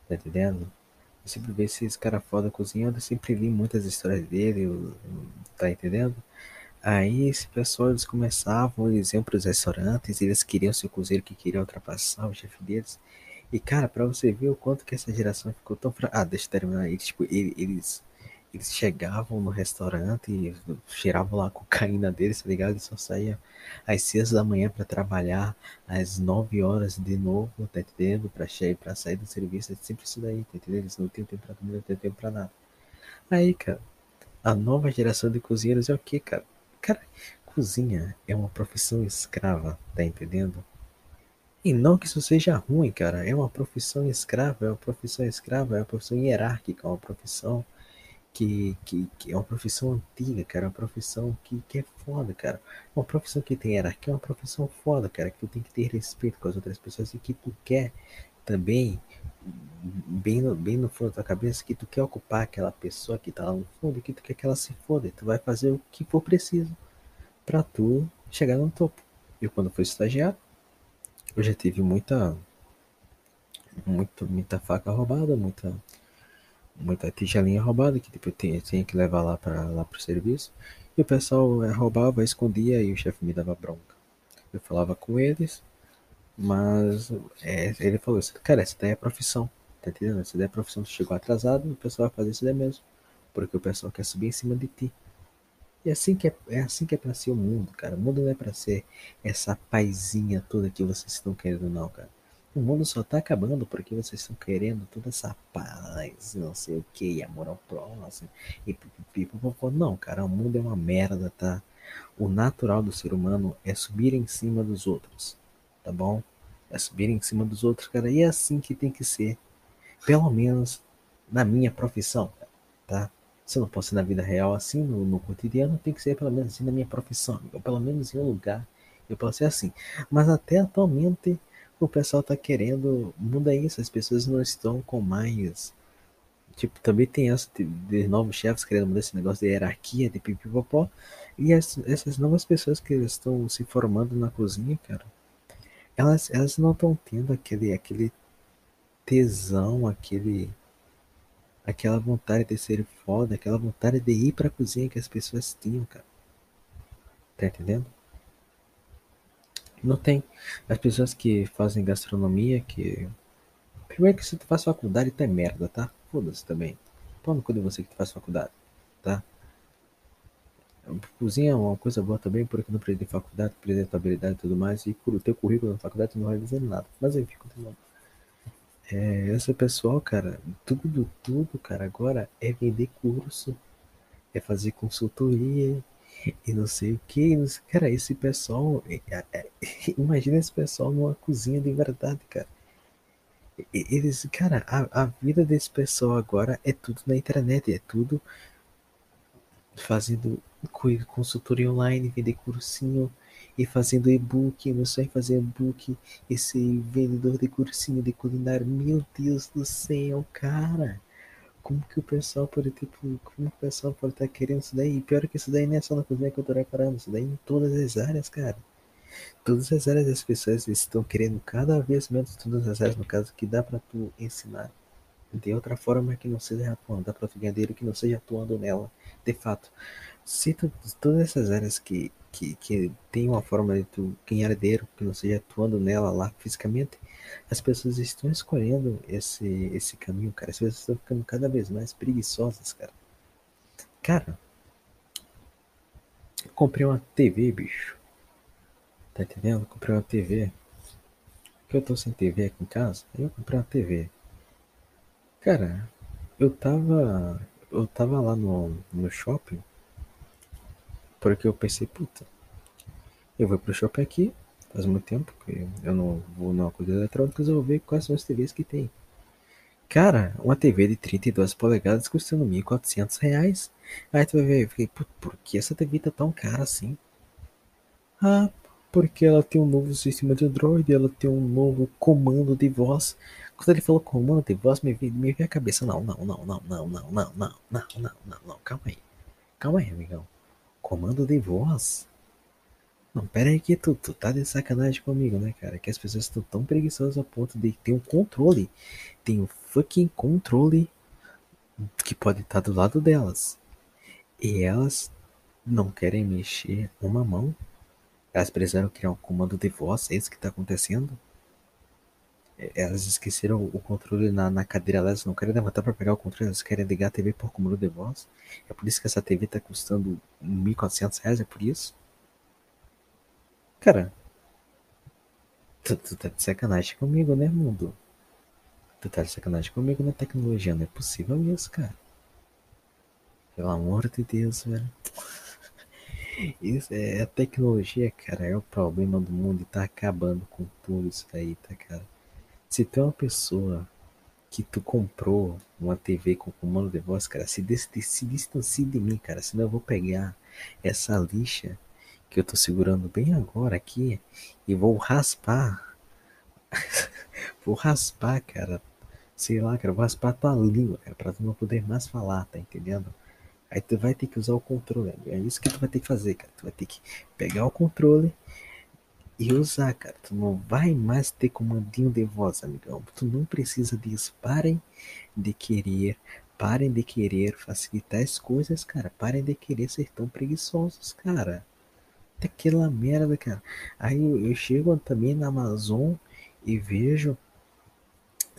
tá entendendo? Eu sempre vi esses caras foda cozinhando, sempre li muitas histórias dele, tá entendendo? Aí esse pessoal eles começavam, eles iam para os restaurantes, eles queriam ser cozinheiro que queria ultrapassar o chefe deles. E cara, para você ver o quanto que essa geração ficou tão fra... Ah, deixa eu terminar. Eles, tipo, eles, eles chegavam no restaurante e cheiravam lá a cocaína deles, tá ligado? Eles só saíam às seis da manhã para trabalhar, às nove horas de novo, tá entendendo? Pra, pra sair do serviço, é sempre isso daí, tá entendendo? Eles não tinham tempo pra comer, não tinham tempo pra nada. Aí, cara, a nova geração de cozinheiros é o que, cara? Cara, cozinha é uma profissão escrava, tá entendendo? E não que isso seja ruim, cara. É uma profissão escrava, é uma profissão escrava, é uma profissão hierárquica, é uma profissão que, que, que é uma profissão antiga, cara. É uma profissão que, que é foda, cara. É uma profissão que tem hierarquia, é uma profissão foda, cara. Que tu tem que ter respeito com as outras pessoas e que tu quer também, bem no, bem no fundo da tua cabeça, que tu quer ocupar aquela pessoa que tá lá no fundo que tu quer que ela se foda. Tu vai fazer o que for preciso para tu chegar no topo. Eu, quando fui estagiário, eu já tive muita, muita, muita faca roubada, muita, muita tigelinha roubada que tipo, eu tinha, tinha que levar lá para lá pro serviço. E o pessoal é, roubava, escondia e o chefe me dava bronca. Eu falava com eles, mas é, ele falou cara, essa daí é profissão, tá entendendo? Essa daí é profissão, tu chegou atrasado, o pessoal vai fazer isso daí mesmo. Porque o pessoal quer subir em cima de ti. E é assim que é, é assim que é pra ser o mundo, cara. O mundo não é pra ser essa paizinha toda que vocês estão querendo, não, cara. O mundo só tá acabando porque vocês estão querendo toda essa paz, não sei o que, amor ao próximo, e pipipipopopó. Não, cara, o mundo é uma merda, tá? O natural do ser humano é subir em cima dos outros, tá bom? É subir em cima dos outros, cara, e é assim que tem que ser. Pelo menos na minha profissão, tá? Se eu não posso ser na vida real assim, no, no cotidiano, tem que ser pelo menos assim na minha profissão, ou pelo menos em um lugar eu posso ser assim. Mas até atualmente o pessoal está querendo mudar isso, as pessoas não estão com mais Tipo, também tem essa de, de novos chefes querendo mudar esse negócio de hierarquia, de pipipopó. E as, essas novas pessoas que estão se formando na cozinha, cara, elas, elas não estão tendo aquele, aquele tesão, aquele, aquela vontade de ser foda, aquela vontade de ir pra cozinha que as pessoas tinham, cara. Tá entendendo? Não tem. As pessoas que fazem gastronomia, que. Primeiro que se tu faz faculdade, tu é merda, tá? Foda-se também. Pô no cu de você que tu faz faculdade, tá? Cozinha é uma coisa boa também, porque não precisa de faculdade, apresentabilidade e tudo mais, e o teu currículo na faculdade não vai dizer nada. Mas enfim, continuando. É, esse pessoal, cara, tudo, tudo, cara, agora é vender curso, é fazer consultoria e não sei o que. Cara, esse pessoal, é, é, é imagina esse pessoal numa cozinha de verdade, cara. Eles, cara, a, a vida desse pessoal agora é tudo na internet, é tudo fazendo consultoria online, vender cursinho e fazendo e-book, não sei fazer e-book, esse vendedor de cursinho de culinária, meu Deus do céu, cara. Como que o pessoal pode, tipo, como o pessoal pode estar tá querendo isso daí? Pior que isso daí não é só na cozinha que tô reparando, isso daí em todas as áreas, cara. Todas as áreas das pessoas estão querendo cada vez menos todas as áreas, no caso, que dá pra tu ensinar de outra forma que não seja atuando, dá pra tu ganhar dinheiro que não seja atuando nela, de fato. Se todas essas áreas que, que, que tem uma forma de tu ganhar dinheiro que não seja atuando nela lá fisicamente, as pessoas estão escolhendo esse, esse caminho, cara. As pessoas estão ficando cada vez mais preguiçosas, cara. Cara, eu comprei uma TV, bicho. Tá entendendo? comprei uma TV. Porque eu tô sem TV aqui em casa. Eu comprei uma TV. Cara, eu tava. Eu tava lá no, no shopping. Porque eu pensei, puta. Eu vou pro shopping aqui. Faz muito tempo que eu não vou numa coisa eletrônica. Eu vou ver quais são as TVs que tem. Cara, uma TV de 32 polegadas custando 1.400 reais. Aí tu vai ver, eu fiquei, por que essa TV tá tão cara assim? Ah, porque ela tem um novo sistema de Android, ela tem um novo comando de voz. Quando ele falou comando de voz, me, me veio a cabeça, não, não, não, não, não, não, não, não, não, não, não, não, calma aí. Calma aí, amigão. Comando de voz? Não, pera aí que tu, tu tá de sacanagem comigo, né, cara? Que as pessoas estão tão preguiçosas a ponto de ter um controle. Tem um fucking controle que pode estar tá do lado delas. E elas não querem mexer uma mão elas precisaram criar um comando de voz, é isso que está acontecendo? É, elas esqueceram o controle na, na cadeira, elas não querem levantar para pegar o controle, elas querem ligar a TV por comando de voz. É por isso que essa TV está custando 1.400 reais, é por isso? Cara, tu, tu tá de sacanagem comigo, né, mundo? Tu tá de sacanagem comigo na tecnologia, não é possível isso, cara. Pelo amor de Deus, velho. Isso é a tecnologia, cara, é o problema do mundo e tá acabando com tudo isso daí, tá, cara? Se é uma pessoa que tu comprou uma TV com comando de voz, cara, se, se distancie de mim, cara, senão eu vou pegar essa lixa que eu tô segurando bem agora aqui e vou raspar. vou raspar, cara. Sei lá, cara, vou raspar tua língua, cara, pra tu não poder mais falar, tá entendendo? Aí tu vai ter que usar o controle. É isso que tu vai ter que fazer, cara. Tu vai ter que pegar o controle e usar, cara. Tu não vai mais ter comandinho de voz, amigão. Tu não precisa disso. Parem de querer. Parem de querer facilitar as coisas, cara. Parem de querer ser tão preguiçosos, cara. Daquela merda, cara. Aí eu, eu chego também na Amazon e vejo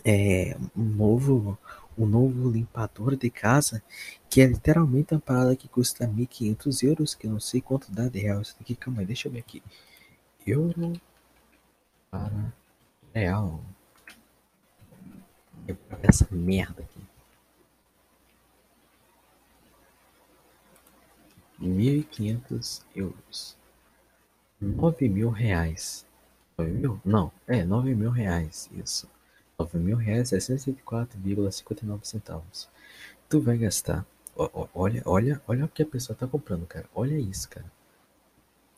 é, um novo um novo limpador de casa, que é literalmente uma parada que custa 1.500 euros, que eu não sei quanto dá de real isso daqui. Calma aí, deixa eu ver aqui. Euro para real. Ver essa merda aqui. 1.500 euros. 9 mil reais. 9 mil? Não, é 9 mil reais, isso nove mil reais nove centavos. Tu vai gastar. Olha, olha, olha o que a pessoa tá comprando, cara. Olha isso, cara.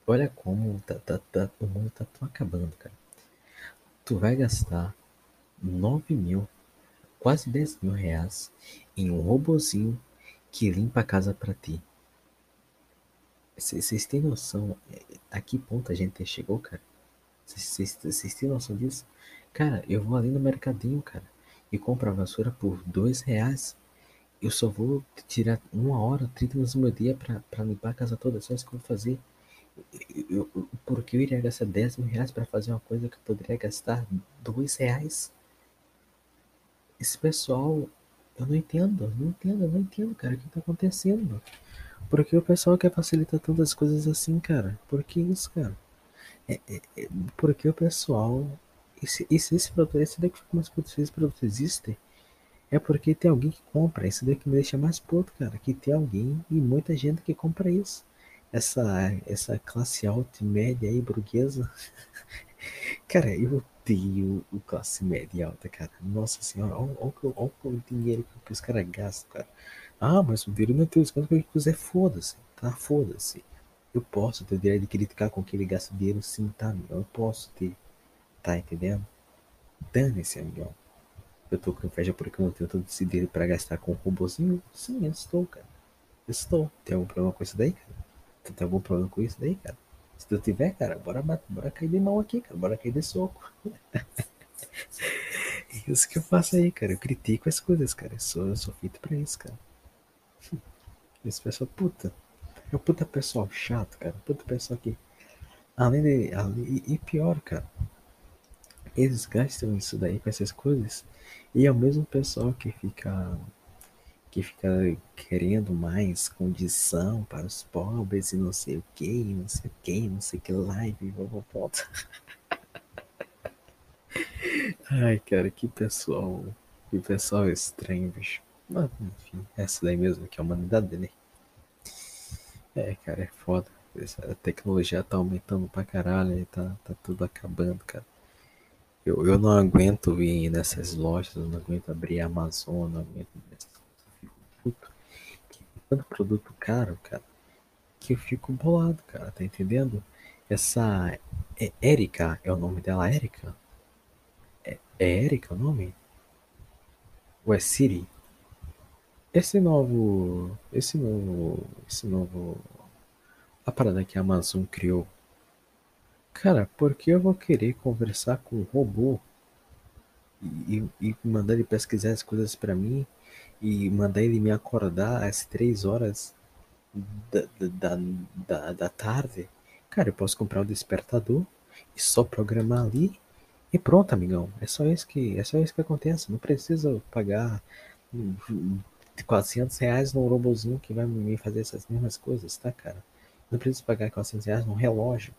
Olha como tá, tá, tá, o mundo tá tão acabando, cara. Tu vai gastar nove mil quase 10 mil reais em um robozinho que limpa a casa pra ti. Vocês têm noção a que ponto a gente chegou, cara? Vocês têm noção disso? Cara, eu vou ali no mercadinho, cara, e compro a vassoura por dois reais. Eu só vou tirar uma hora, 30 minutos do meu dia pra limpar a casa toda. Só isso que eu vou fazer. Eu, eu, porque eu iria gastar 10 mil reais pra fazer uma coisa que eu poderia gastar dois reais? Esse pessoal, eu não entendo, não entendo, não entendo, cara, o que tá acontecendo? Por que o pessoal quer facilitar tantas coisas assim, cara? Por que isso, cara? É, é, é, porque o pessoal. Esse, esse, esse produto, esse daqui mais puto, esse produto existe, é porque tem alguém que compra. Isso daqui me deixa mais puto, cara. Que tem alguém e muita gente que compra isso. Essa, essa classe alta e média aí, burguesa. cara, eu odeio o classe média e alta, cara. Nossa senhora, olha, o dinheiro que os caras gastam, cara. Ah, mas o dinheiro não é teu desconto que eu quiser, foda-se, tá? Foda-se. Eu posso ter o direito de criticar com que ele gasta dinheiro sim, tá, amigão? Eu posso ter. Tá entendendo? Dane-se, amigão. Eu tô com inveja porque eu não tenho todo esse dinheiro pra gastar com um robôzinho? Sim, eu estou, cara. Eu estou. Tem algum problema com isso daí, cara? Tu tem algum problema com isso daí, cara? Se tu tiver, cara, bora, bora cair de mão aqui, cara. Bora cair de soco. é isso que eu faço aí, cara. Eu critico as coisas, cara. Eu sou, eu sou feito pra isso, cara. Esse pessoal, puta. É o puta pessoal chato, cara. Puta pessoal que. Além de. Além, e pior, cara. Eles gastam isso daí com essas coisas. E é o mesmo pessoal que fica. Que fica querendo mais condição para os pobres e não sei o que, não sei o que, não sei que lá e volta. Ai, cara, que pessoal. Que pessoal estranho, bicho. Mas, enfim, essa daí mesmo que é a humanidade, né? É, cara, é foda. A tecnologia tá aumentando pra caralho, tá, tá tudo acabando, cara. Eu, eu não aguento ir nessas lojas, não aguento abrir a Amazon, não aguento puto. Tanto produto caro, cara, que eu fico bolado, cara, tá entendendo? Essa é Erika, é o nome dela, Erika? É, é Erika o nome? Ou é Siri? Esse novo. Esse novo. Esse novo. A parada que a Amazon criou. Cara, por que eu vou querer conversar com um robô e, e mandar ele pesquisar as coisas para mim e mandar ele me acordar às três horas da, da, da, da tarde? Cara, eu posso comprar um despertador e só programar ali e pronto, amigão. É só isso que, é só isso que acontece. Não precisa pagar 400 reais num robozinho que vai me fazer essas mesmas coisas, tá, cara? Não preciso pagar 400 reais num relógio,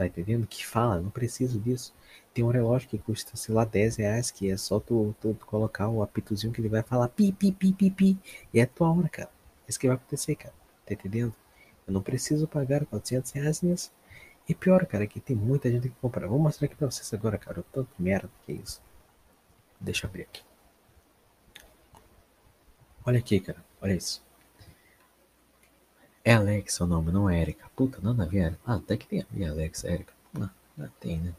tá entendendo? Que fala, não preciso disso. Tem um relógio que custa, sei lá, 10 reais, que é só tu, tu, tu colocar o apitozinho que ele vai falar pi, pi, pi, pi, pi, e é tua hora, cara. É isso que vai acontecer, cara. Tá entendendo? Eu não preciso pagar 400 reais nisso. E pior, cara, que tem muita gente que compra. Vou mostrar aqui pra vocês agora, cara, o tanto merda que é isso. Deixa eu abrir aqui. Olha aqui, cara. Olha isso. É Alexa o nome, não é Erika. Puta, nada a ver. Ah, até que tem a ver Alexa, Erika. Ah, tem, né?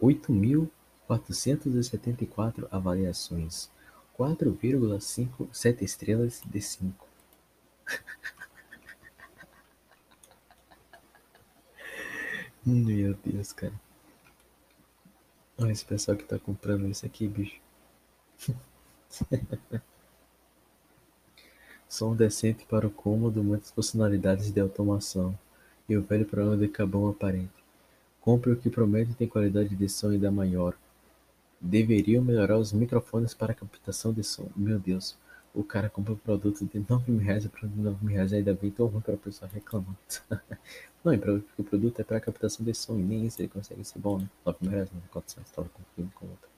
8.474 avaliações. 4,57 estrelas de 5. Meu Deus, cara. Olha esse pessoal que tá comprando isso aqui, bicho. Som decente para o cômodo, muitas funcionalidades de automação, e o velho programa de cabão aparente. Compre o que promete tem qualidade de som ainda maior. Deveriam melhorar os microfones para captação de som. Meu Deus, o cara compra um produto de 9 mil reais o produto de 9 mil reais ainda vem tão ruim para a pessoa reclamar. não, o produto é para captação de som e nem isso ele consegue ser bom, né? 9 mil reais não tem condição, estava confundindo com outra.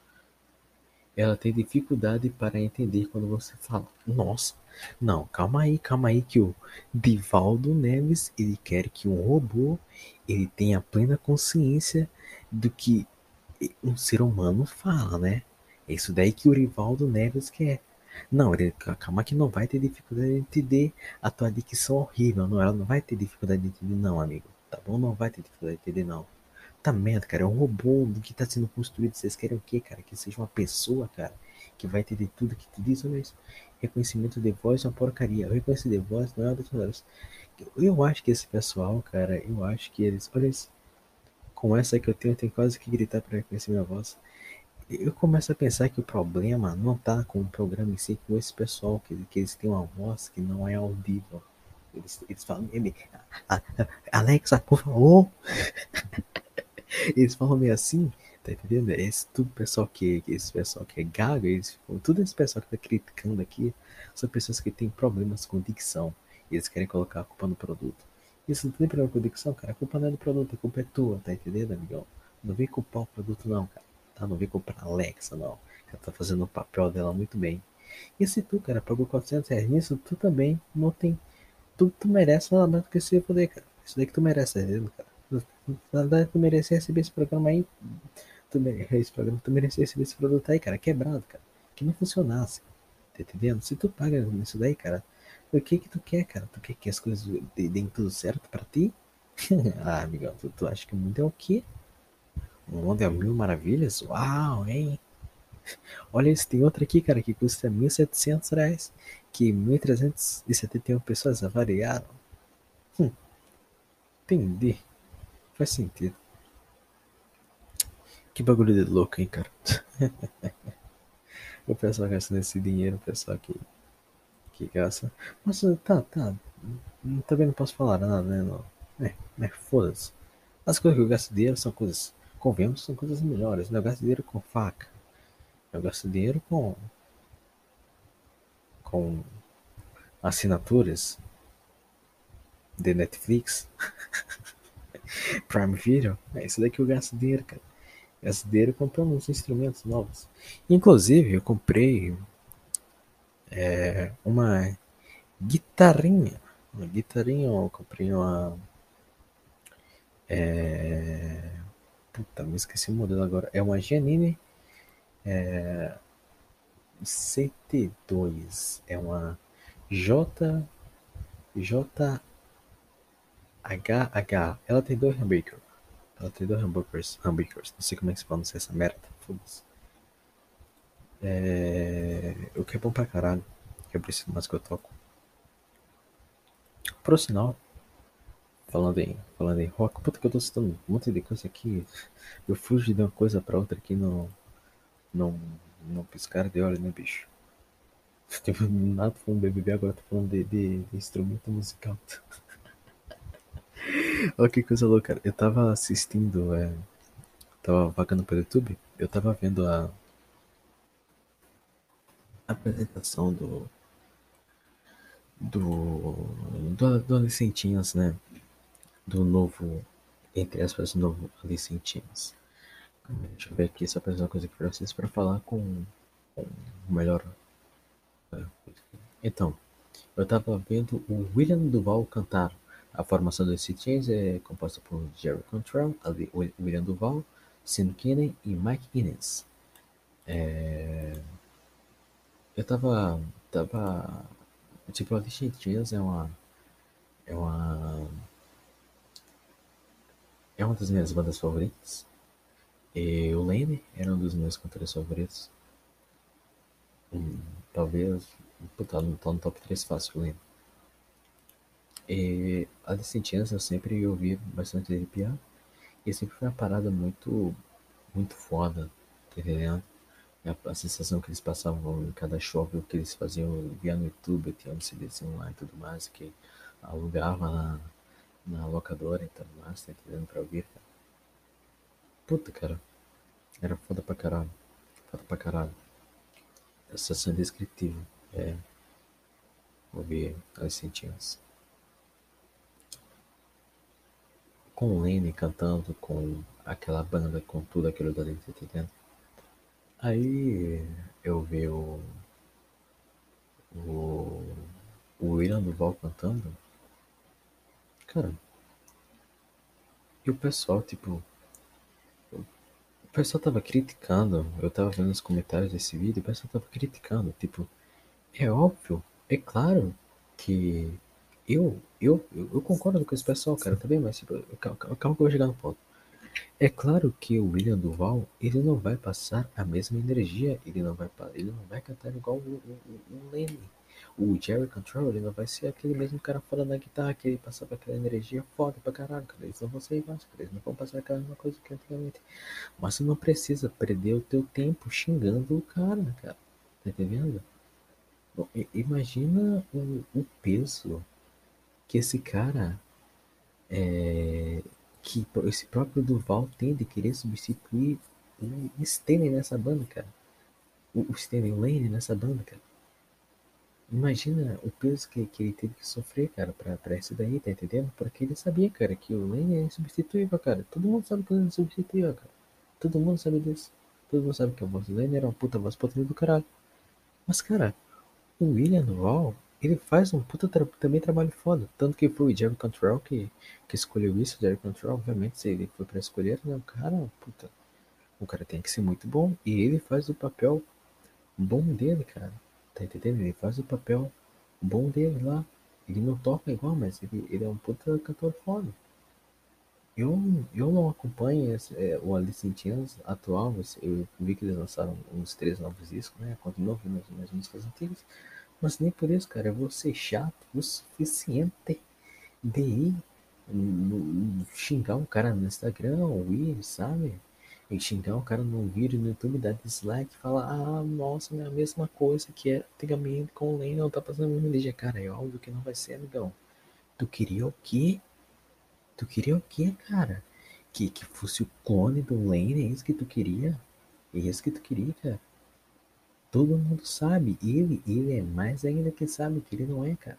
Ela tem dificuldade para entender quando você fala. Nossa, não, calma aí, calma aí que o Divaldo Neves, ele quer que um robô ele tenha plena consciência do que um ser humano fala, né? É isso daí que o Rivaldo Neves quer. Não, ele, calma que não vai ter dificuldade de entender a tua dicção horrível. Não, ela não vai ter dificuldade de entender, não, amigo. Tá bom? Não vai ter dificuldade de entender, não. Merda, cara. É um robô que tá sendo construído. Vocês querem o quê, cara? Que seja uma pessoa, cara. que vai entender tudo que tu diz, olha isso. Reconhecimento de voz é uma porcaria. Reconhecimento de voz não é melhores. Eu acho que esse pessoal, cara, eu acho que eles. Olha isso. Com essa que eu tenho, eu tenho quase que gritar para reconhecer minha voz. Eu começo a pensar que o problema não tá com o programa em si, com esse pessoal, que, que eles têm uma voz que não é audível. Eles, eles falam, ele, Alexa, por favor. eles falam meio assim, tá entendendo? Esse tudo pessoal que, esse pessoal que é gago, eles tudo esse pessoal que tá criticando aqui são pessoas que têm problemas com dicção. E eles querem colocar a culpa no produto. Isso não tem problema com dicção, cara. A culpa não é do produto, a culpa é tua, tá entendendo, amigão? Não vem culpar o produto não, cara. Tá? Não vem culpar a Alexa, não. Ela tá fazendo o papel dela muito bem. E se tu, cara, pagou 400 reais nisso, tu também não tem tu, tu merece nada mais do que esse poder, cara. Isso daí que tu merece, tá entendendo, cara? Tu merece receber esse programa aí. Tu merece esse programa, tu merece receber esse produto aí, cara, quebrado, cara. Que não funcionasse. Tá entendendo? Se tu paga isso daí, cara, o que que tu quer, cara? Tu quer que as coisas deem tudo certo pra ti? ah, amigão, tu, tu acha que o mundo é o quê? O mundo é mil maravilhas? Uau, hein? Olha, esse tem outra aqui, cara, que custa 1.700 reais que 1.371 pessoas avaliaram. Hum, entendi. Faz sentido. Que bagulho de louco, hein, cara? o pessoal gastando esse dinheiro, o pessoal que, que gasta. Mas tá, tá. Também não posso falar nada, né? Não. É, é foda-se. As coisas que eu gasto dinheiro são coisas, convenhamos, são coisas melhores. Eu gasto dinheiro com faca. Eu gasto dinheiro com com assinaturas de Netflix, Prime Video, é isso daí que eu gasto dinheiro, cara. Gasto dinheiro comprando uns instrumentos novos. Inclusive, eu comprei é, uma guitarrinha. Uma guitarrinha, eu comprei uma. É, puta, me esqueci o modelo agora. É uma Janine é, CT2 é uma J J H H. Ela tem dois hambúrguer. Ela tem dois hambúrgueres. Hambúrgueres. Não sei como é que se pronuncia essa merda. Foda-se. É... O que é bom pra caralho. Que eu preciso mais que eu toco. Por sinal, falando em, falando em rock, puta que eu tô citando um monte de coisa aqui. Eu fujo de uma coisa pra outra aqui no. Não não piscar de olho, né, bicho? Tipo, nada falando BBB, agora tô falando de, de, de instrumento musical. Olha que coisa louca. Eu tava assistindo, é, tava vagando pelo YouTube, eu tava vendo a apresentação do do do, do Alicentinhas, né? Do novo, entre aspas, novo Alicentinhas. Deixa eu ver aqui, só fazer uma coisa aqui pra vocês para falar com, com o melhor. É, então, eu tava vendo o William Duval cantar. A formação do Chains é composta por Jerry Contrell, William Duval, Sam Kinney e Mike Innes. É... Eu tava. tava. Tipo, a Chains é uma. É uma. É uma das minhas bandas favoritas. E o Lane era um dos meus cantores favoritos. Hum, talvez. Puta, não tá no top 3 fácil o. E a Descentians eu sempre ouvi bastante ele piar. E sempre foi uma parada muito. muito foda, tá entendendo? A, a, sensação que eles passavam em cada show, o que eles faziam via no YouTube, tinha um CDzinho lá e tudo mais, que alugava na, na locadora e tudo mais, tá entendendo? Pra ouvir, cara. Puta, cara. Era foda pra caralho. Foda pra caralho. Essa cena indescritível. É. Ouvir as sentimentos. Com o Lenny cantando, com aquela banda, com tudo aquilo dali, tá entendendo? Aí eu vi o. O. O William Duval cantando. Cara. E o pessoal, tipo, o pessoal tava criticando, eu tava vendo os comentários desse vídeo, o pessoal tava criticando, tipo, é óbvio, é claro que eu, eu, eu, concordo com esse pessoal, cara, também, mas tipo, calma, calma que eu vou chegar no ponto. É claro que o William Duval, ele não vai passar a mesma energia, ele não vai, ele não vai cantar igual o, o Lenny. O Jerry Control, ele não vai ser aquele mesmo cara fora na guitarra que ele passava aquela energia foda pra caralho, cara. Eles não vão ser iguais, cara. Eles não vão passar aquela mesma coisa que antigamente. Mas você não precisa perder o teu tempo xingando o cara, cara. Tá entendendo? Bom, imagina o, o peso que esse cara é, que esse próprio Duval tem de querer substituir o Stanley nessa banda, cara. O, o Stanley Lane nessa banda, cara. Imagina o peso que, que ele teve que sofrer, cara, pra, pra isso daí, tá entendendo? Porque ele sabia, cara, que o Lane é insubstituível, cara. Todo mundo sabe que ele é insubstituível, cara. Todo mundo sabe disso. Todo mundo sabe que a voz do Lane era uma puta voz potente do caralho. Mas, cara, o William Duval, ele faz um puta também trabalho foda. Tanto que foi o Jerry Control que, que escolheu isso. O Jerry Control, obviamente, se ele foi pra escolher, né? O cara, puta. O cara tem que ser muito bom. E ele faz o papel bom dele, cara. Tá entendendo? Ele faz o papel bom dele lá. Ele não toca igual, mas ele, ele é um puta cantor foda. Eu, eu não acompanho esse, é, o Alice in Chains atual. Eu vi que eles lançaram uns três novos discos, né? Continuo ouvindo as, as músicas antigas. Mas nem por isso, cara, eu vou ser chato o suficiente de ir xingar um cara no Instagram ou ir, sabe? E xingar um cara num vídeo no YouTube, dar dislike falar, ah, nossa, é a mesma coisa que era antigamente com o Lennon, tá passando a mesma. Cara, é óbvio que não vai ser, amigão. Tu queria o quê? Tu queria o quê, cara? Que, que fosse o clone do Lane, é isso que tu queria? É isso que tu queria, cara? Todo mundo sabe. Ele, ele é mais ainda que sabe que ele não é, cara.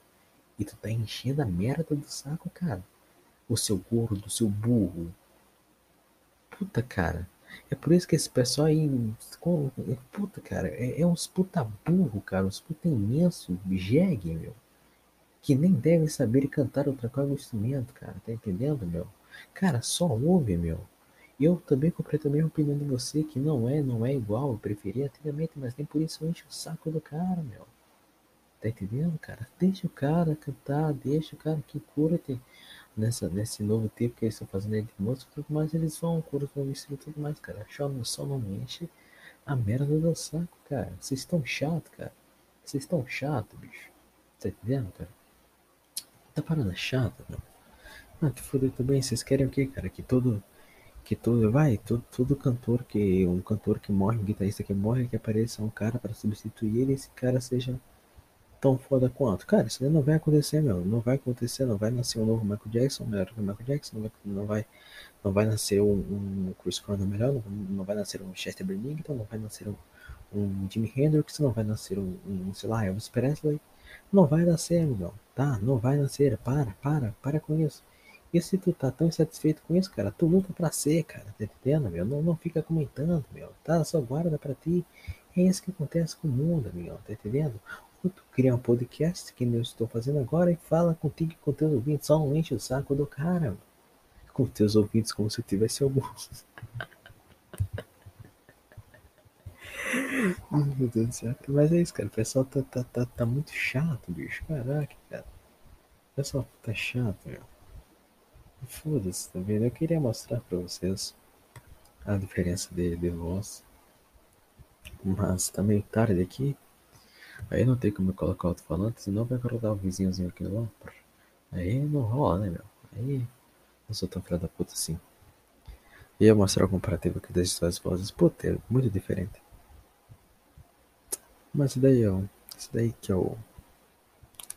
E tu tá enchendo a merda do saco, cara. O seu gordo, o seu burro. Puta, cara. É por isso que esse pessoal aí. Puta, cara. É, é uns puta burro, cara. Uns puta imenso. Jegue, meu. Que nem devem saber cantar outra coisa no instrumento, cara. Tá entendendo, meu? Cara, só ouve, meu. Eu também também a opinião de você, que não é, não é igual, eu preferia antigamente, mas nem por isso enche o saco do cara, meu. Tá entendendo, cara? Deixa o cara cantar, deixa o cara que curte nessa, nesse novo tempo que eles estão fazendo aí de música, tudo mais, eles vão, curtir o estilo e tudo mais, cara. Só não, só não enche a merda do saco, cara. Vocês estão chato, cara. Vocês estão chato, bicho. Tá entendendo, cara? Tá parada chata, meu. Ah, te foder também. Vocês querem o quê, cara? Que todo que todo vai, todo, todo cantor que um cantor que morre, um guitarrista que morre, que apareça um cara para substituir ele, esse cara seja tão foda quanto. Cara, isso não vai acontecer, meu. Não vai acontecer, não vai nascer um novo Michael Jackson melhor que o Michael Jackson, não vai, não vai, não vai nascer um, um Chris Cornell melhor, não, não vai nascer um Chester Bennington, não vai nascer um, um Jimi Hendrix, não vai nascer um, um sei lá, Elvis Presley. Não vai nascer, meu. Tá? Não vai nascer. Para, para, para com isso. E se tu tá tão insatisfeito com isso, cara, tu luta pra ser, cara, tá entendendo, meu? Não, não fica comentando, meu, tá? Só guarda pra ti. É isso que acontece com o mundo, meu, tá entendendo? Ou tu cria um podcast, que eu estou fazendo agora, e fala contigo e com teus ouvintes, só não enche o saco do cara, meu. Com teus ouvintes como se tivesse alguns. Meu Deus do céu. Mas é isso, cara. O pessoal tá, tá, tá, tá muito chato, bicho. Caraca, cara. O pessoal tá chato, meu. Foda-se, tá vendo? Eu queria mostrar pra vocês a diferença de, de voz. Mas tá meio tarde aqui. Aí não tem como eu colocar alto-falante, senão vai acordar o vizinhozinho aqui lado. Aí não rola, né, meu? Aí não sou tão filho da puta assim. Ia mostrar o comparativo aqui das duas vozes. Puta, é muito diferente. Mas isso daí, ó. Isso daí que é o.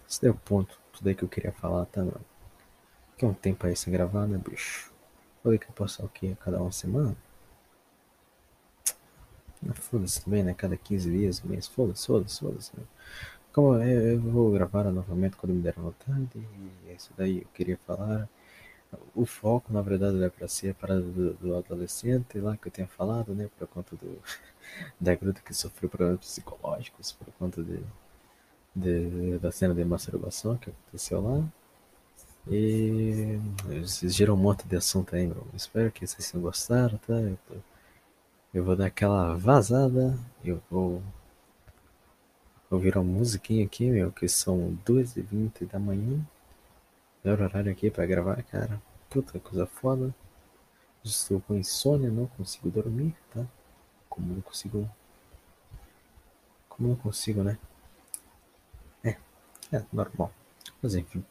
Isso daí é o ponto. Isso daí que eu queria falar, tá, mano? É um tempo aí sem gravar, né, bicho? Falei que eu passar o quê? A cada uma semana? Ah, foda-se também, né? Cada 15 dias, mês. Foda-se, foda-se, foda-se. Né? Como eu, eu vou gravar novamente quando me der vontade. E é isso daí eu queria falar. O foco, na verdade, é para ser a parada do, do, adolescente lá que eu tinha falado, né? Por conta do, da gruta que sofreu problemas psicológicos, por conta de, de, da cena de masturbação que aconteceu lá. E vocês geram um monte de assunto aí, meu. Espero que vocês tenham gostado, tá? Eu, tô... eu vou dar aquela vazada. Eu vou ouvir uma musiquinha aqui, meu, que são 2h20 da manhã. Melhor horário aqui pra gravar, cara. Puta coisa foda. Estou com insônia, não consigo dormir, tá? Como não consigo. Como não consigo, né? É, é normal. Mas enfim.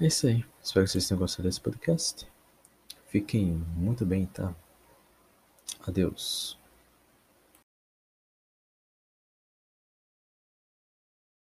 É isso aí. Espero que vocês tenham gostado desse podcast. Fiquem muito bem, tá? Adeus.